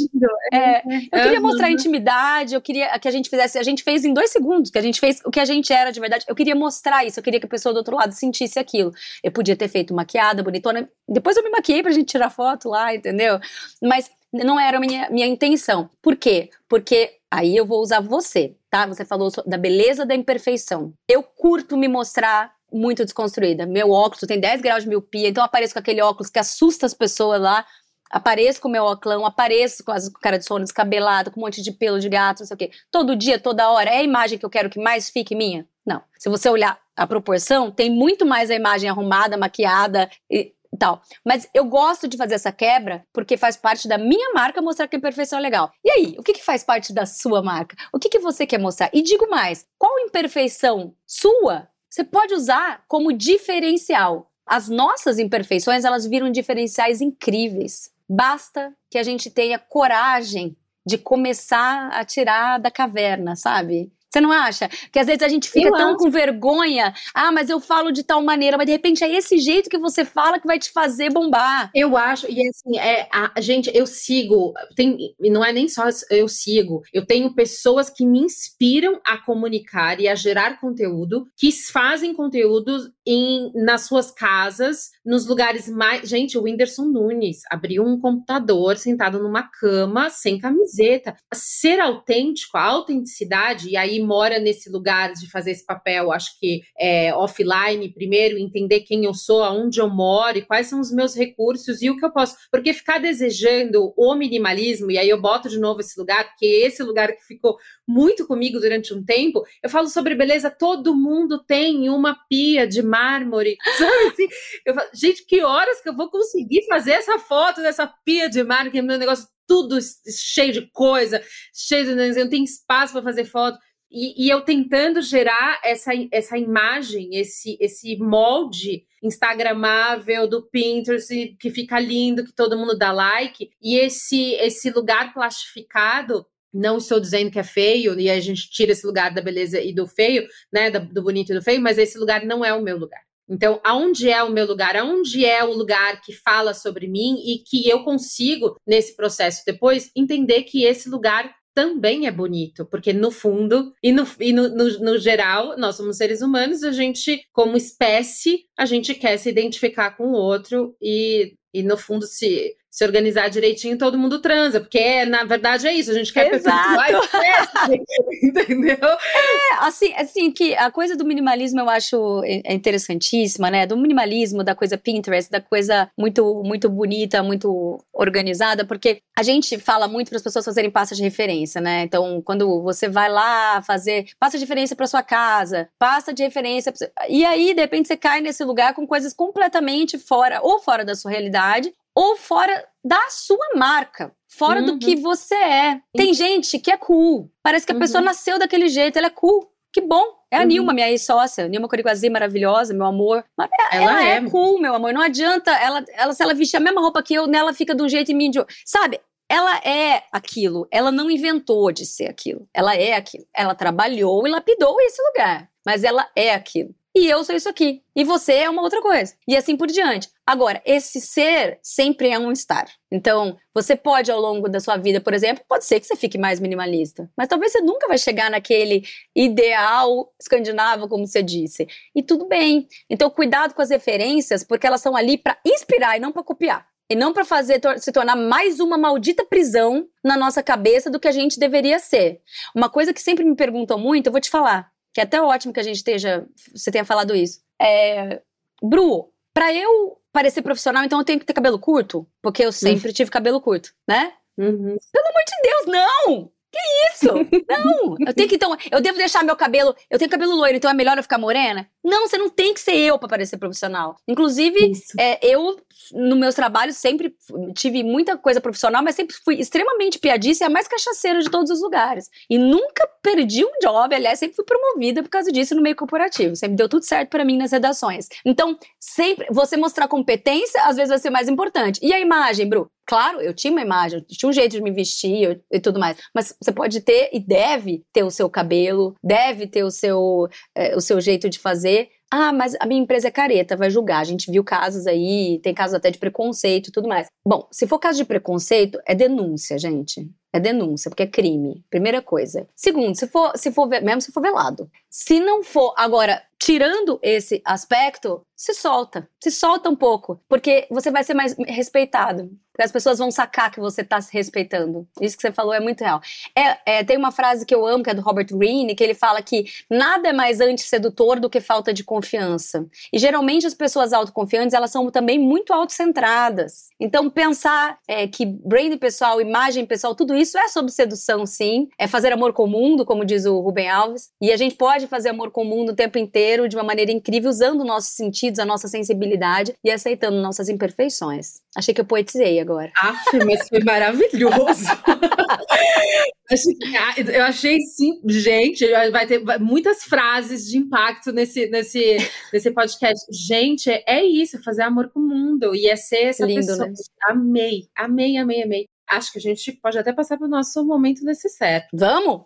Speaker 3: É, eu queria mostrar a intimidade, eu queria que a gente fizesse. A gente fez em dois segundos, que a gente fez o que a gente era de verdade. Eu queria mostrar isso, eu queria que a pessoa do outro lado sentisse aquilo. Eu podia ter feito maquiada, bonitona. Depois eu me maquiei pra gente tirar foto lá, entendeu? Mas não era a minha, minha intenção. Por quê? Porque aí eu vou usar você, tá? Você falou da beleza da imperfeição. Eu curto me mostrar muito desconstruída. Meu óculos tem 10 graus de miopia, então eu apareço com aquele óculos que assusta as pessoas lá. Apareço com o meu óculos, apareço com, as, com cara de sono descabelado, com um monte de pelo de gato, não sei o quê. Todo dia, toda hora. É a imagem que eu quero que mais fique minha? Não. Se você olhar a proporção, tem muito mais a imagem arrumada, maquiada e tal. Mas eu gosto de fazer essa quebra porque faz parte da minha marca mostrar que a imperfeição é legal. E aí, o que, que faz parte da sua marca? O que, que você quer mostrar? E digo mais, qual imperfeição sua você pode usar como diferencial. As nossas imperfeições, elas viram diferenciais incríveis. Basta que a gente tenha coragem de começar a tirar da caverna, sabe? Você não acha? Que às vezes a gente fica eu tão acho. com vergonha. Ah, mas eu falo de tal maneira, mas de repente é esse jeito que você fala que vai te fazer bombar.
Speaker 2: Eu acho, e assim, é, a, gente, eu sigo, tem, não é nem só eu sigo, eu tenho pessoas que me inspiram a comunicar e a gerar conteúdo, que fazem conteúdo em, nas suas casas, nos lugares mais. Gente, o Whindersson Nunes abriu um computador sentado numa cama, sem camiseta. Ser autêntico, a autenticidade, e aí mora nesse lugar de fazer esse papel, acho que é, offline, primeiro, entender quem eu sou, aonde eu moro e quais são os meus recursos e o que eu posso. Porque ficar desejando o minimalismo, e aí eu boto de novo esse lugar, porque esse lugar que ficou muito comigo durante um tempo, eu falo sobre beleza, todo mundo tem uma pia de mármore, sabe assim? Eu falo, gente, que horas que eu vou conseguir fazer essa foto dessa pia de mármore, que é meu negócio tudo cheio de coisa, cheio de. Não tem espaço para fazer foto. E, e, eu tentando gerar essa, essa imagem, esse, esse molde instagramável do Pinterest que fica lindo, que todo mundo dá like, e esse, esse lugar plastificado não estou dizendo que é feio, e a gente tira esse lugar da beleza e do feio, né? Do bonito e do feio, mas esse lugar não é o meu lugar. Então, aonde é o meu lugar? Aonde é o lugar que fala sobre mim e que eu consigo, nesse processo depois, entender que esse lugar também é bonito, porque no fundo e, no, e no, no, no, geral, nós somos seres humanos, a gente, como espécie, a gente quer se identificar com o outro e, e no fundo, se se organizar direitinho, todo mundo transa, porque na verdade é isso, a gente quer
Speaker 3: perpetuar entendeu? É, assim, assim, que a coisa do minimalismo eu acho é interessantíssima, né? Do minimalismo, da coisa Pinterest, da coisa muito, muito bonita, muito organizada, porque a gente fala muito para as pessoas fazerem pastas de referência, né? Então, quando você vai lá fazer pasta de referência para sua casa, pasta de referência, e aí de repente você cai nesse lugar com coisas completamente fora, ou fora da sua realidade, ou fora da sua marca, fora uhum. do que você é. Tem gente que é cool. Parece que a uhum. pessoa nasceu daquele jeito, ela é cool. Que bom. É a uhum. Nilma, minha ex-sócia. Nilma Coriquazi, maravilhosa, meu amor. Mas é, ela, ela é. é. cool, meu amor. Não adianta. Ela, ela, se ela vestir a mesma roupa que eu, nela fica de um jeito e mim de outro. Sabe? Ela é aquilo. Ela não inventou de ser aquilo. Ela é aquilo. Ela trabalhou e lapidou esse lugar. Mas ela é aquilo e eu sou isso aqui, e você é uma outra coisa, e assim por diante. Agora, esse ser sempre é um estar. Então, você pode ao longo da sua vida, por exemplo, pode ser que você fique mais minimalista, mas talvez você nunca vai chegar naquele ideal escandinavo, como você disse. E tudo bem. Então, cuidado com as referências, porque elas são ali para inspirar e não para copiar. E não para fazer se tornar mais uma maldita prisão na nossa cabeça do que a gente deveria ser. Uma coisa que sempre me perguntam muito, eu vou te falar que é até ótimo que a gente esteja, você tenha falado isso. É, Bru, pra eu parecer profissional, então eu tenho que ter cabelo curto? Porque eu sempre tive cabelo curto, né? Uhum. Pelo amor de Deus, não! Que isso? Não! Eu tenho que, então, eu devo deixar meu cabelo. Eu tenho cabelo loiro, então é melhor eu ficar morena? Não, você não tem que ser eu para parecer profissional. Inclusive, é, eu, nos meus trabalhos, sempre tive muita coisa profissional, mas sempre fui extremamente piadista e a mais cachaceira de todos os lugares. E nunca perdi um job, aliás, sempre fui promovida por causa disso no meio corporativo. Sempre deu tudo certo para mim nas redações. Então, sempre, você mostrar competência, às vezes vai ser mais importante. E a imagem, Bru? Claro, eu tinha uma imagem, eu tinha um jeito de me vestir e tudo mais, mas você pode ter e deve ter o seu cabelo, deve ter o seu, é, o seu jeito de fazer. Ah, mas a minha empresa é careta, vai julgar. A gente viu casos aí, tem casos até de preconceito e tudo mais. Bom, se for caso de preconceito, é denúncia, gente. É denúncia, porque é crime. Primeira coisa. Segundo, se for, se for mesmo se for velado. Se não for, agora, tirando esse aspecto, se solta. Se solta um pouco, porque você vai ser mais respeitado. Porque as pessoas vão sacar que você está se respeitando. Isso que você falou é muito real. É, é, tem uma frase que eu amo, que é do Robert Greene, que ele fala que nada é mais antissedutor do que falta de confiança. E geralmente as pessoas autoconfiantes, elas são também muito autocentradas. Então pensar é, que brand pessoal, imagem pessoal, tudo isso é sobre sedução, sim. É fazer amor com o mundo, como diz o Rubem Alves. E a gente pode fazer amor com o mundo o tempo inteiro, de uma maneira incrível, usando nossos sentidos, a nossa sensibilidade e aceitando nossas imperfeições. Achei que eu poetizei agora.
Speaker 2: Aff, mas foi maravilhoso. Ah, eu achei sim, gente, vai ter muitas frases de impacto nesse, nesse, nesse podcast. Gente, é isso, fazer amor com o mundo e é ser essa Lindo, pessoa. Né? Amei, amei, amei, amei. Acho que a gente pode até passar para o nosso momento certo.
Speaker 3: Vamos?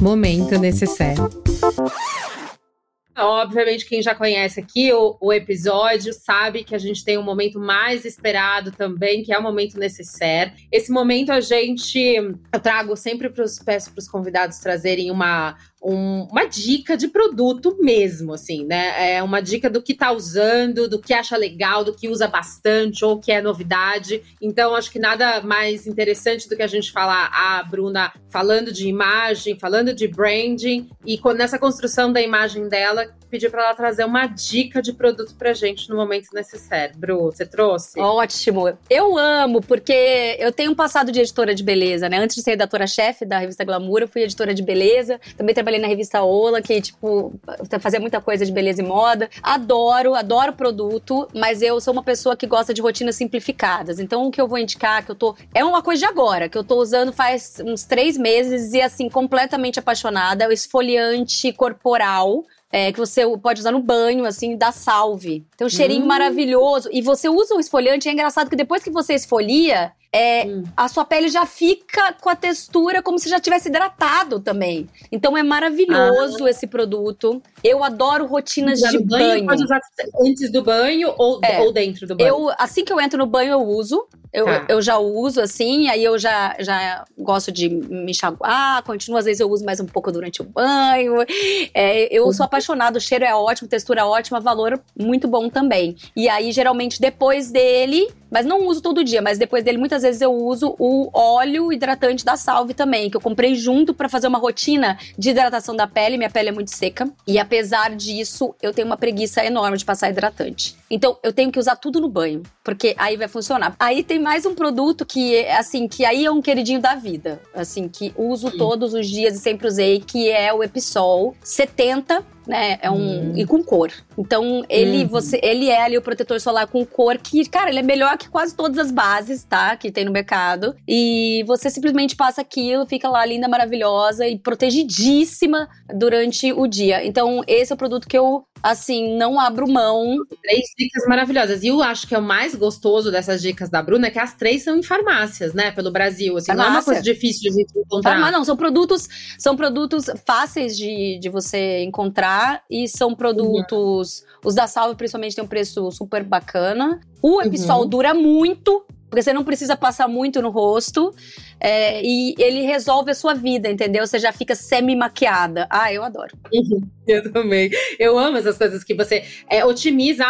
Speaker 4: Momento necessário.
Speaker 2: Obviamente, quem já conhece aqui o, o, episódio sabe que a gente tem um momento mais esperado também, que é o momento necessário. Esse momento a gente. Eu trago sempre para os peço para os convidados trazerem uma, um, uma dica de produto mesmo, assim, né? É uma dica do que tá usando, do que acha legal, do que usa bastante ou que é novidade. Então, acho que nada mais interessante do que a gente falar, a Bruna falando de imagem, falando de branding, e nessa construção da imagem dela, pedir para ela trazer uma dica de produto pra gente no momento necessário. Bru, você trouxe?
Speaker 3: Ótimo. Eu amo, porque eu tenho um passado de editora de beleza, né? Antes de ser editora-chefe da revista Glamour, eu fui editora de beleza. Também trabalhei na revista Ola, que, tipo, fazia muita coisa de beleza e moda. Adoro, adoro produto, mas eu sou uma pessoa que gosta de rotinas simplificadas. Então, o que eu vou indicar, que eu tô. É uma coisa de agora, que eu tô usando faz uns três meses e, assim, completamente apaixonada. É o esfoliante corporal é, que você pode usar no banho, assim, dá salve. Tem um cheirinho hum. maravilhoso. E você usa o esfoliante, é engraçado que depois que você esfolia, é, hum. a sua pele já fica com a textura como se já tivesse hidratado também. Então é maravilhoso ah. esse produto. Eu adoro rotinas de banho. banho.
Speaker 2: Pode usar antes do banho ou, é. ou dentro do banho?
Speaker 3: Eu, assim que eu entro no banho, eu uso. Eu, tá. eu já uso assim, aí eu já, já gosto de me enxaguar, continuo, às vezes eu uso mais um pouco durante o banho. É, eu uhum. sou apaixonada, o cheiro é ótimo, textura ótima, valor muito bom também. E aí, geralmente, depois dele, mas não uso todo dia, mas depois dele, muitas vezes eu uso o óleo hidratante da Salve também, que eu comprei junto para fazer uma rotina de hidratação da pele. Minha pele é muito seca. E apesar disso, eu tenho uma preguiça enorme de passar hidratante. Então, eu tenho que usar tudo no banho, porque aí vai funcionar. Aí tem mais um produto que, assim, que aí é um queridinho da vida. Assim, que uso Sim. todos os dias e sempre usei, que é o Episol 70 né? É um hum. e com cor. Então ele uhum. você ele é ali o protetor solar com cor que, cara, ele é melhor que quase todas as bases, tá? Que tem no mercado. E você simplesmente passa aquilo, fica lá linda, maravilhosa e protegidíssima durante o dia. Então esse é o produto que eu assim, não abro mão.
Speaker 2: Três dicas maravilhosas. E eu acho que é o mais gostoso dessas dicas da Bruna é que as três são em farmácias, né? Pelo Brasil. Assim, não é uma coisa difícil de gente encontrar.
Speaker 3: Farmá, não, são produtos, são produtos fáceis de, de você encontrar e são produtos. Uhum. Os da Salve, principalmente, tem um preço super bacana. O Episol uhum. dura muito, porque você não precisa passar muito no rosto. É, e ele resolve a sua vida, entendeu? Você já fica semi-maquiada. Ah, eu adoro.
Speaker 2: Uhum, eu também. Eu amo essas coisas que você é, otimiza,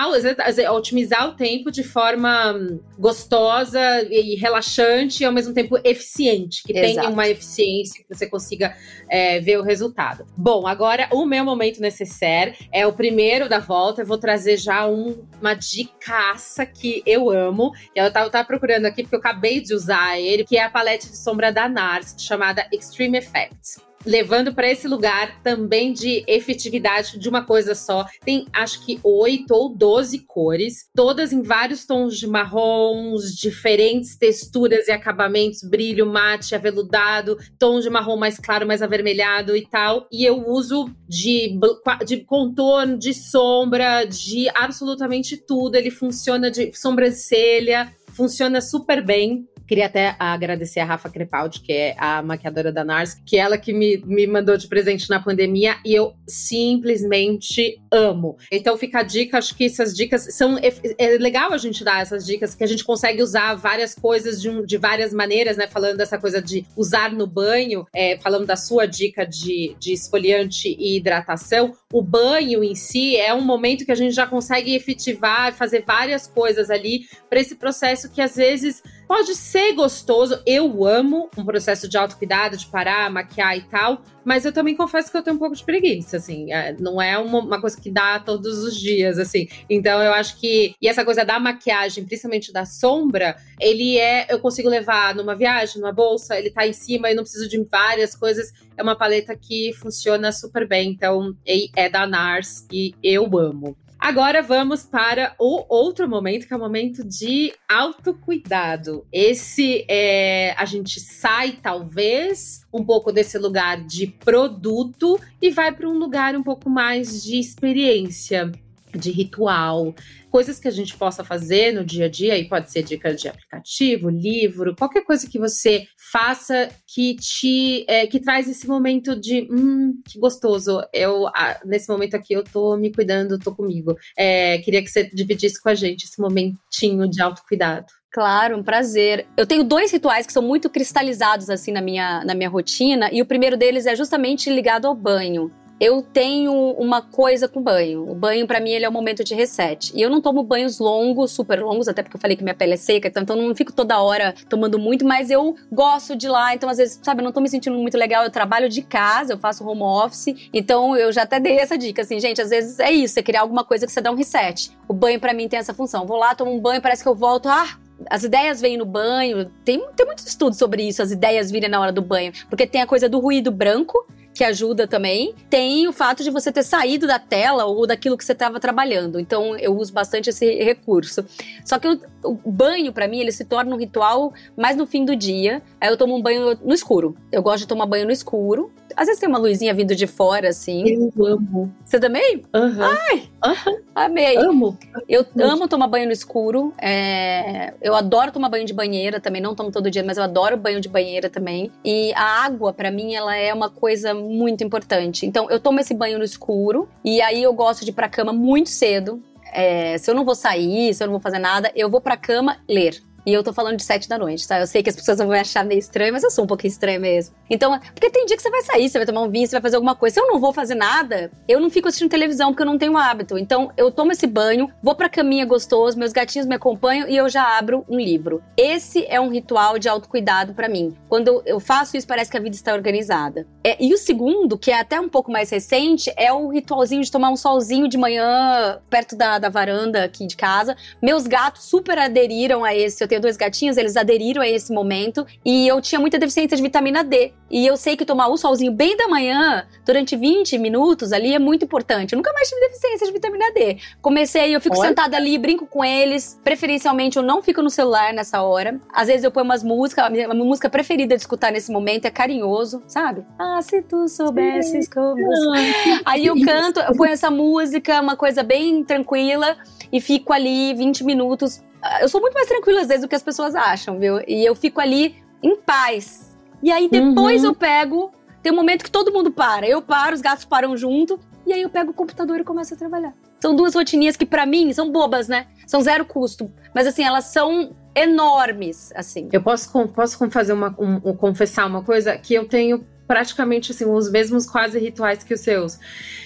Speaker 2: otimizar o tempo de forma gostosa e relaxante e ao mesmo tempo eficiente, que Exato. tenha uma eficiência que você consiga é, ver o resultado. Bom, agora o meu momento necessário é o primeiro da volta. Eu vou trazer já um, uma dicaça que eu amo. Eu tava, tava procurando aqui porque eu acabei de usar ele, que é a palete de sombra da NARS, chamada Extreme Effects levando para esse lugar também de efetividade de uma coisa só. Tem acho que oito ou doze cores, todas em vários tons de marrons, diferentes texturas e acabamentos, brilho, mate, aveludado, tom de marrom mais claro, mais avermelhado e tal. E eu uso de, de contorno, de sombra, de absolutamente tudo. Ele funciona de sobrancelha, funciona super bem. Queria até agradecer a Rafa Crepaldi, que é a maquiadora da NARS, que é ela que me, me mandou de presente na pandemia e eu simplesmente amo. Então fica a dica, acho que essas dicas são. É, legal a gente dar essas dicas, que a gente consegue usar várias coisas de, um, de várias maneiras, né? Falando dessa coisa de usar no banho, é, falando da sua dica de, de esfoliante e hidratação. O banho em si é um momento que a gente já consegue efetivar, fazer várias coisas ali para esse processo que às vezes Pode ser gostoso, eu amo um processo de autocuidado, de parar, maquiar e tal, mas eu também confesso que eu tenho um pouco de preguiça, assim, é, não é uma, uma, coisa que dá todos os dias, assim. Então eu acho que, e essa coisa da maquiagem, principalmente da sombra, ele é, eu consigo levar numa viagem, numa bolsa, ele tá em cima e não preciso de várias coisas, é uma paleta que funciona super bem, então é da NARS e eu amo. Agora vamos para o outro momento, que é o momento de autocuidado. Esse é. A gente sai, talvez, um pouco desse lugar de produto e vai para um lugar um pouco mais de experiência. De ritual, coisas que a gente possa fazer no dia a dia, e pode ser dica de aplicativo, livro, qualquer coisa que você faça que te é, que traz esse momento de hum, que gostoso. Eu ah, nesse momento aqui eu tô me cuidando, tô comigo. É, queria que você dividisse com a gente esse momentinho de autocuidado.
Speaker 3: Claro, um prazer. Eu tenho dois rituais que são muito cristalizados assim na minha, na minha rotina, e o primeiro deles é justamente ligado ao banho eu tenho uma coisa com banho. O banho, para mim, ele é um momento de reset. E eu não tomo banhos longos, super longos, até porque eu falei que minha pele é seca, então, então eu não fico toda hora tomando muito, mas eu gosto de lá. Então, às vezes, sabe, eu não tô me sentindo muito legal. Eu trabalho de casa, eu faço home office. Então, eu já até dei essa dica, assim, gente, às vezes é isso, você criar alguma coisa que você dá um reset. O banho, para mim, tem essa função. Vou lá, tomo um banho, parece que eu volto, ah, as ideias vêm no banho. Tem, tem muitos estudos sobre isso, as ideias virem na hora do banho. Porque tem a coisa do ruído branco, que ajuda também. Tem o fato de você ter saído da tela ou daquilo que você estava trabalhando. Então eu uso bastante esse recurso. Só que o, o banho para mim ele se torna um ritual mais no fim do dia. Aí eu tomo um banho no escuro. Eu gosto de tomar banho no escuro. Às vezes tem uma luzinha vindo de fora assim.
Speaker 2: Eu amo.
Speaker 3: Você também?
Speaker 2: Uhum.
Speaker 3: Ai,
Speaker 2: uhum.
Speaker 3: amei.
Speaker 2: Amo.
Speaker 3: Eu amo tomar banho no escuro. É... Eu adoro tomar banho de banheira também. Não tomo todo dia, mas eu adoro banho de banheira também. E a água para mim ela é uma coisa muito importante. Então, eu tomo esse banho no escuro e aí eu gosto de ir pra cama muito cedo. É, se eu não vou sair, se eu não vou fazer nada, eu vou pra cama ler. E eu tô falando de sete da noite, tá? Eu sei que as pessoas vão me achar meio estranho, mas eu sou um pouquinho estranha mesmo. Então, porque tem dia que você vai sair, você vai tomar um vinho, você vai fazer alguma coisa. Se eu não vou fazer nada, eu não fico assistindo televisão, porque eu não tenho hábito. Então, eu tomo esse banho, vou pra caminha gostoso, meus gatinhos me acompanham e eu já abro um livro. Esse é um ritual de autocuidado para mim. Quando eu faço isso, parece que a vida está organizada. É, e o segundo, que é até um pouco mais recente, é o ritualzinho de tomar um solzinho de manhã perto da, da varanda aqui de casa. Meus gatos super aderiram a esse tenho dois gatinhos, eles aderiram a esse momento e eu tinha muita deficiência de vitamina D. E eu sei que tomar um solzinho bem da manhã, durante 20 minutos ali, é muito importante. Eu nunca mais tive deficiência de vitamina D. Comecei, eu fico Olha. sentada ali, brinco com eles. Preferencialmente, eu não fico no celular nessa hora. Às vezes eu ponho umas músicas, a minha, música preferida de escutar nesse momento é carinhoso, sabe? Ah, se tu soubesses como. Aí eu canto, eu ponho essa música, uma coisa bem tranquila, e fico ali 20 minutos eu sou muito mais tranquila às vezes do que as pessoas acham, viu? E eu fico ali em paz. E aí depois uhum. eu pego, tem um momento que todo mundo para. Eu paro, os gatos param junto, e aí eu pego o computador e começo a trabalhar. São duas rotininhas que para mim são bobas, né? São zero custo, mas assim, elas são enormes, assim.
Speaker 2: Eu posso posso fazer uma um, um, confessar uma coisa que eu tenho praticamente assim, os mesmos quase rituais que os seus.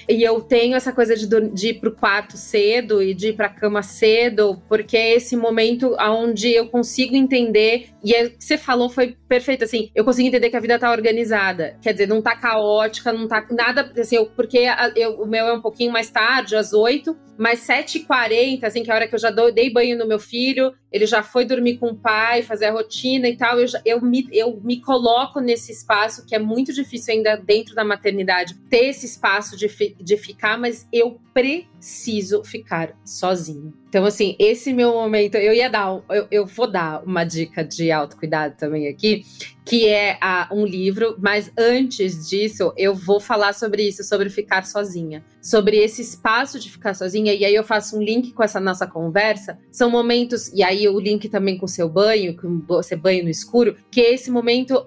Speaker 2: E eu tenho essa coisa de, de ir pro quarto cedo e de ir pra cama cedo, porque é esse momento onde eu consigo entender, e é, o que você falou foi perfeito, assim, eu consigo entender que a vida tá organizada. Quer dizer, não tá caótica, não tá nada, assim, eu, porque eu, o meu é um pouquinho mais tarde, às oito, mas 7h40, assim, que é a hora que eu já dei banho no meu filho, ele já foi dormir com o pai, fazer a rotina e tal, eu, já, eu, me, eu me coloco nesse espaço que é muito difícil ainda dentro da maternidade, ter esse espaço de, de ficar, mas eu preciso ficar sozinho. Então, assim, esse meu momento, eu ia dar, eu, eu vou dar uma dica de autocuidado também aqui, que é a, um livro, mas antes disso, eu vou falar sobre isso, sobre ficar sozinha, sobre esse espaço de ficar sozinha, e aí eu faço um link com essa nossa conversa. São momentos, e aí o link também com o seu banho, com você banho no escuro, que é esse momento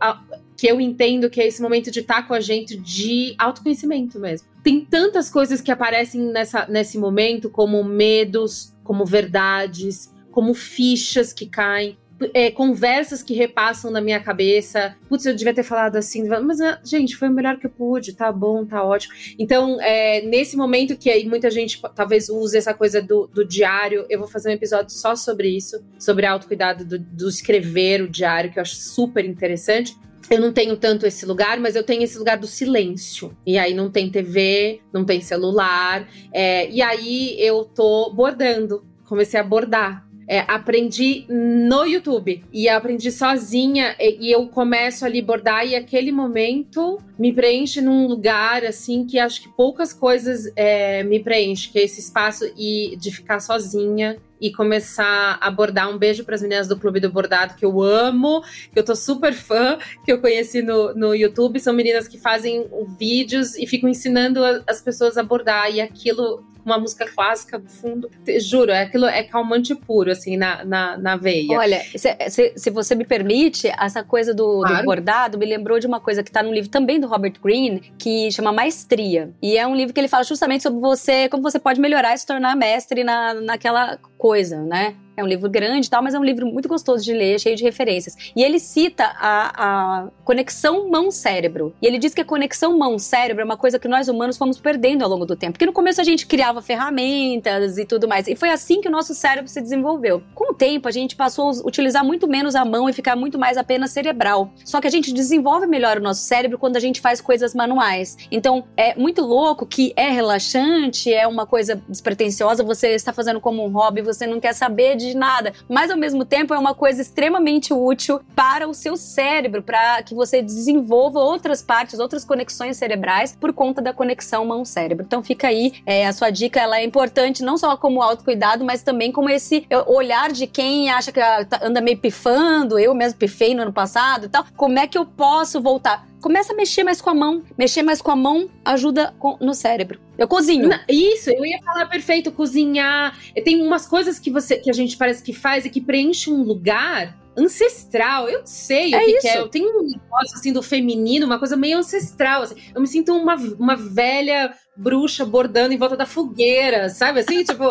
Speaker 2: que eu entendo que é esse momento de estar com a gente de autoconhecimento mesmo. Tem tantas coisas que aparecem nessa, nesse momento, como medos, como verdades, como fichas que caem. É, conversas que repassam na minha cabeça. Putz, eu devia ter falado assim, mas, ah, gente, foi o melhor que eu pude, tá bom, tá ótimo. Então, é, nesse momento que aí muita gente talvez use essa coisa do, do, diário, eu vou fazer um episódio só sobre isso, sobre autocuidado do, do escrever o diário, que eu acho super interessante eu não tenho tanto esse lugar, mas eu tenho esse lugar do silêncio. E aí não tem TV, não tem celular. É, e aí eu tô bordando. Comecei a bordar. É, aprendi no YouTube e aprendi sozinha e, e, eu começo ali bordar e aquele momento me preenche num lugar assim que acho que poucas coisas é, me preenche, que é esse espaço e de ficar sozinha e começar a bordar. Um beijo para as meninas do Clube do Bordado, que eu amo, que eu tô super fã, que eu conheci no, no YouTube. São meninas que fazem vídeos e ficam ensinando as pessoas a bordar. E aquilo uma música clássica do fundo. Juro, é aquilo é calmante puro, assim, na, na, na veia.
Speaker 3: Olha, se, se, se, você me permite, essa coisa do, claro. do, bordado me lembrou de uma coisa que tá no livro também do Robert Greene, que chama Maestria. E é um livro que ele fala justamente sobre você, como você pode melhorar e se tornar mestre na, naquela coisa, né? É um livro grande e tal, mas é um livro muito gostoso de ler, cheio de referências. E ele cita a, a conexão mão-cérebro. E ele diz que a conexão mão-cérebro é uma coisa que nós humanos fomos perdendo ao longo do tempo. Porque no começo a gente criava ferramentas e tudo mais. E foi assim que o nosso cérebro se desenvolveu. Com o tempo, a gente passou a utilizar muito menos a mão e ficar muito mais apenas cerebral. Só que a gente desenvolve melhor o nosso cérebro quando a gente faz coisas manuais. Então, é muito louco que é relaxante, é uma coisa despretensiosa, você está fazendo como um hobby, você não quer saber de de nada, mas ao mesmo tempo é uma coisa extremamente útil para o seu cérebro, para que você desenvolva outras partes, outras conexões cerebrais por conta da conexão mão-cérebro. Então fica aí, é, a sua dica ela é importante não só como autocuidado, mas também como esse olhar de quem acha que ah, tá, anda meio pifando, eu mesmo pifei no ano passado e tal. Como é que eu posso voltar? Começa a mexer mais com a mão. Mexer mais com a mão ajuda no cérebro. Eu cozinho.
Speaker 2: Isso, eu ia falar perfeito, cozinhar. Tem umas coisas que você que a gente parece que faz e que preenche um lugar ancestral. Eu sei é o que, que, é. Eu tenho um negócio assim do feminino, uma coisa meio ancestral. Assim. Eu me sinto uma, uma velha bruxa bordando em volta da fogueira, sabe? Assim, tipo,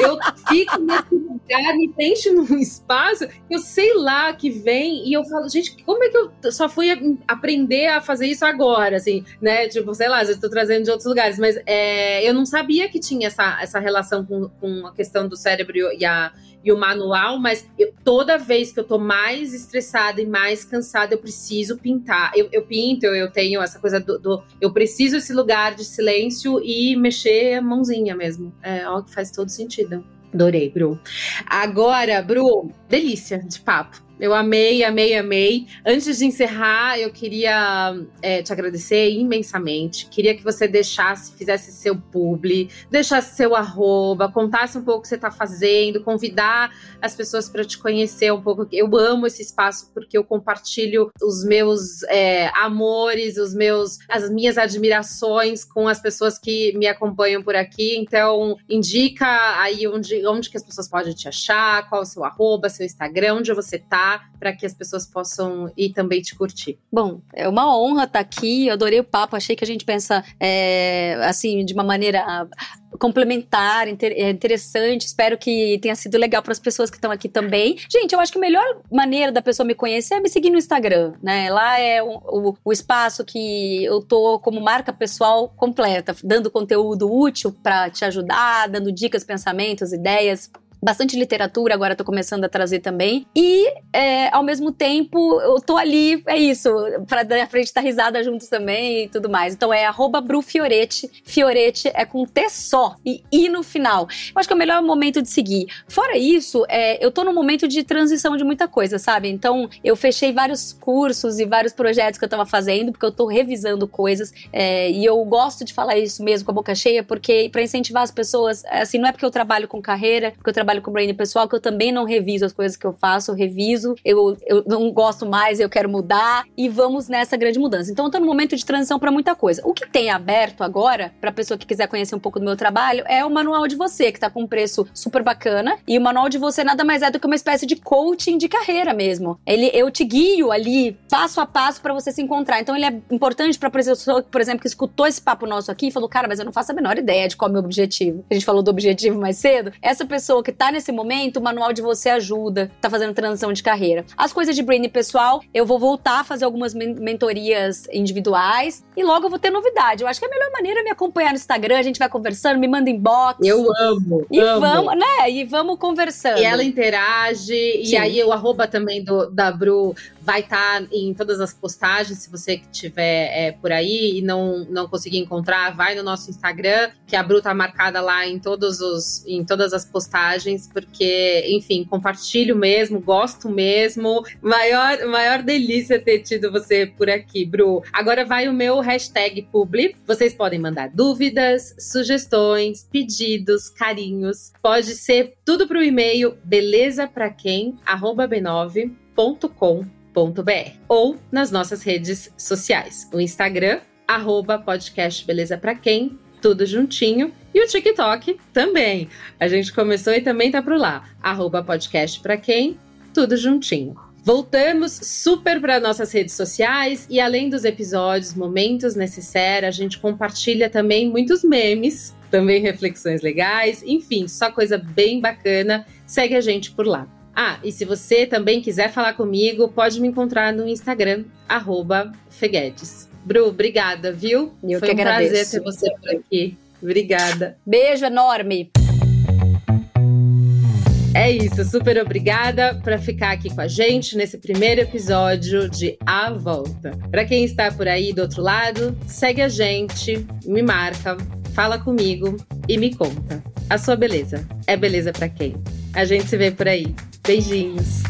Speaker 2: eu fico nesse lugar, me preenche num espaço, eu sei lá que vem, e eu falo, gente, como é que eu só fui aprender a fazer isso agora, assim, né? Tipo, sei lá, já estou trazendo de outros lugares, mas é, eu não sabia que tinha essa, essa relação com, com a questão do cérebro e a e o manual, mas eu, toda vez que eu tô mais estressada e mais cansada, eu preciso pintar. Eu, eu pinto, eu, eu, tenho essa coisa do, do, Eu preciso esse lugar de silêncio e mexer a mãozinha mesmo. É algo que faz todo sentido. Adorei, Bru. Agora, Bru, delícia de papo. Eu amei, amei, amei. Antes de encerrar, eu queria é, te agradecer imensamente. Queria que você deixasse, fizesse seu publi, deixasse seu arroba, contasse um pouco o que você está fazendo, convidar as pessoas para te conhecer um pouco. Eu amo esse espaço porque eu compartilho os meus é, amores, os meus, as minhas admirações com as pessoas que me acompanham por aqui. Então, indica aí onde, onde que as pessoas podem te achar, qual o seu arroba, seu Instagram, onde você para que as pessoas possam ir também te curtir.
Speaker 3: Bom, é uma honra estar tá aqui. Eu adorei o papo. Achei que a gente pensa é, assim de uma maneira complementar, é interessante. Espero que tenha sido legal para as pessoas que estão aqui também. Gente, eu acho que a melhor maneira da pessoa me conhecer é me seguir no Instagram, né? Lá é o, o, o espaço que eu tô como marca pessoal completa, dando conteúdo útil para te ajudar, dando dicas, pensamentos, ideias bastante literatura, agora tô começando a trazer também. E, é, ao mesmo tempo, eu tô ali, é isso, pra, a frente dar risada juntos também e tudo mais. Então é arroba. Fiorete é com T só e I no final. Eu acho que é o melhor momento de seguir. Fora isso, é, eu tô num momento de transição de muita coisa, sabe? Então, eu fechei vários cursos e vários projetos que eu tava fazendo, porque eu tô revisando coisas. É, e eu gosto de falar isso mesmo com a boca cheia, porque para incentivar as pessoas, assim, não é porque eu trabalho com carreira, porque eu trabalho trabalho com branding pessoal que eu também não reviso as coisas que eu faço, eu reviso, eu, eu não gosto mais, eu quero mudar e vamos nessa grande mudança. Então eu tô no momento de transição para muita coisa. O que tem aberto agora, pra pessoa que quiser conhecer um pouco do meu trabalho, é o manual de você, que tá com um preço super bacana. E o manual de você nada mais é do que uma espécie de coaching de carreira mesmo. Ele, eu te guio ali, passo a passo para você se encontrar. Então ele é importante pra pessoa, por exemplo, que escutou esse papo nosso aqui e falou, cara, mas eu não faço a menor ideia de qual é o meu objetivo. A gente falou do objetivo mais cedo. Essa pessoa que tá nesse momento, o manual de você ajuda, tá fazendo transição de carreira. As coisas de branding pessoal, eu vou voltar a fazer algumas mentorias individuais e logo eu vou ter novidade. Eu acho que a melhor maneira é me acompanhar no Instagram, a gente vai conversando, me manda inbox.
Speaker 2: Eu amo.
Speaker 3: E
Speaker 2: amo.
Speaker 3: vamos, né? E vamos conversando.
Speaker 2: E ela interage, Sim. e aí o arroba também do, da Bru vai estar tá em todas as postagens, se você que estiver é, por aí e não, não conseguir encontrar, vai no nosso Instagram, que a Bru tá marcada lá em, todos os, em todas as postagens, porque, enfim, compartilho mesmo, gosto mesmo. Maior, maior delícia ter tido você por aqui, Bru. Agora vai o meu hashtag publi. Vocês podem mandar dúvidas, sugestões, pedidos, carinhos. Pode ser tudo pro e-mail beleza para quem b9.com ou nas nossas redes sociais. O Instagram, arroba Quem, tudo juntinho. E o TikTok também. A gente começou e também tá por lá. Arroba podcast quem? Tudo juntinho. Voltamos super para nossas redes sociais e além dos episódios, momentos necessários, a gente compartilha também muitos memes, também reflexões legais, enfim, só coisa bem bacana. Segue a gente por lá. Ah, e se você também quiser falar comigo, pode me encontrar no Instagram, Feguedes. Bru, obrigada, viu?
Speaker 3: Eu
Speaker 2: Foi
Speaker 3: que
Speaker 2: um
Speaker 3: agradeço.
Speaker 2: prazer ter você por aqui. Obrigada.
Speaker 3: Beijo enorme.
Speaker 2: É isso, super obrigada por ficar aqui com a gente nesse primeiro episódio de A Volta. Para quem está por aí do outro lado, segue a gente, me marca, fala comigo e me conta. A sua beleza é beleza para quem? A gente se vê por aí. Beijinhos.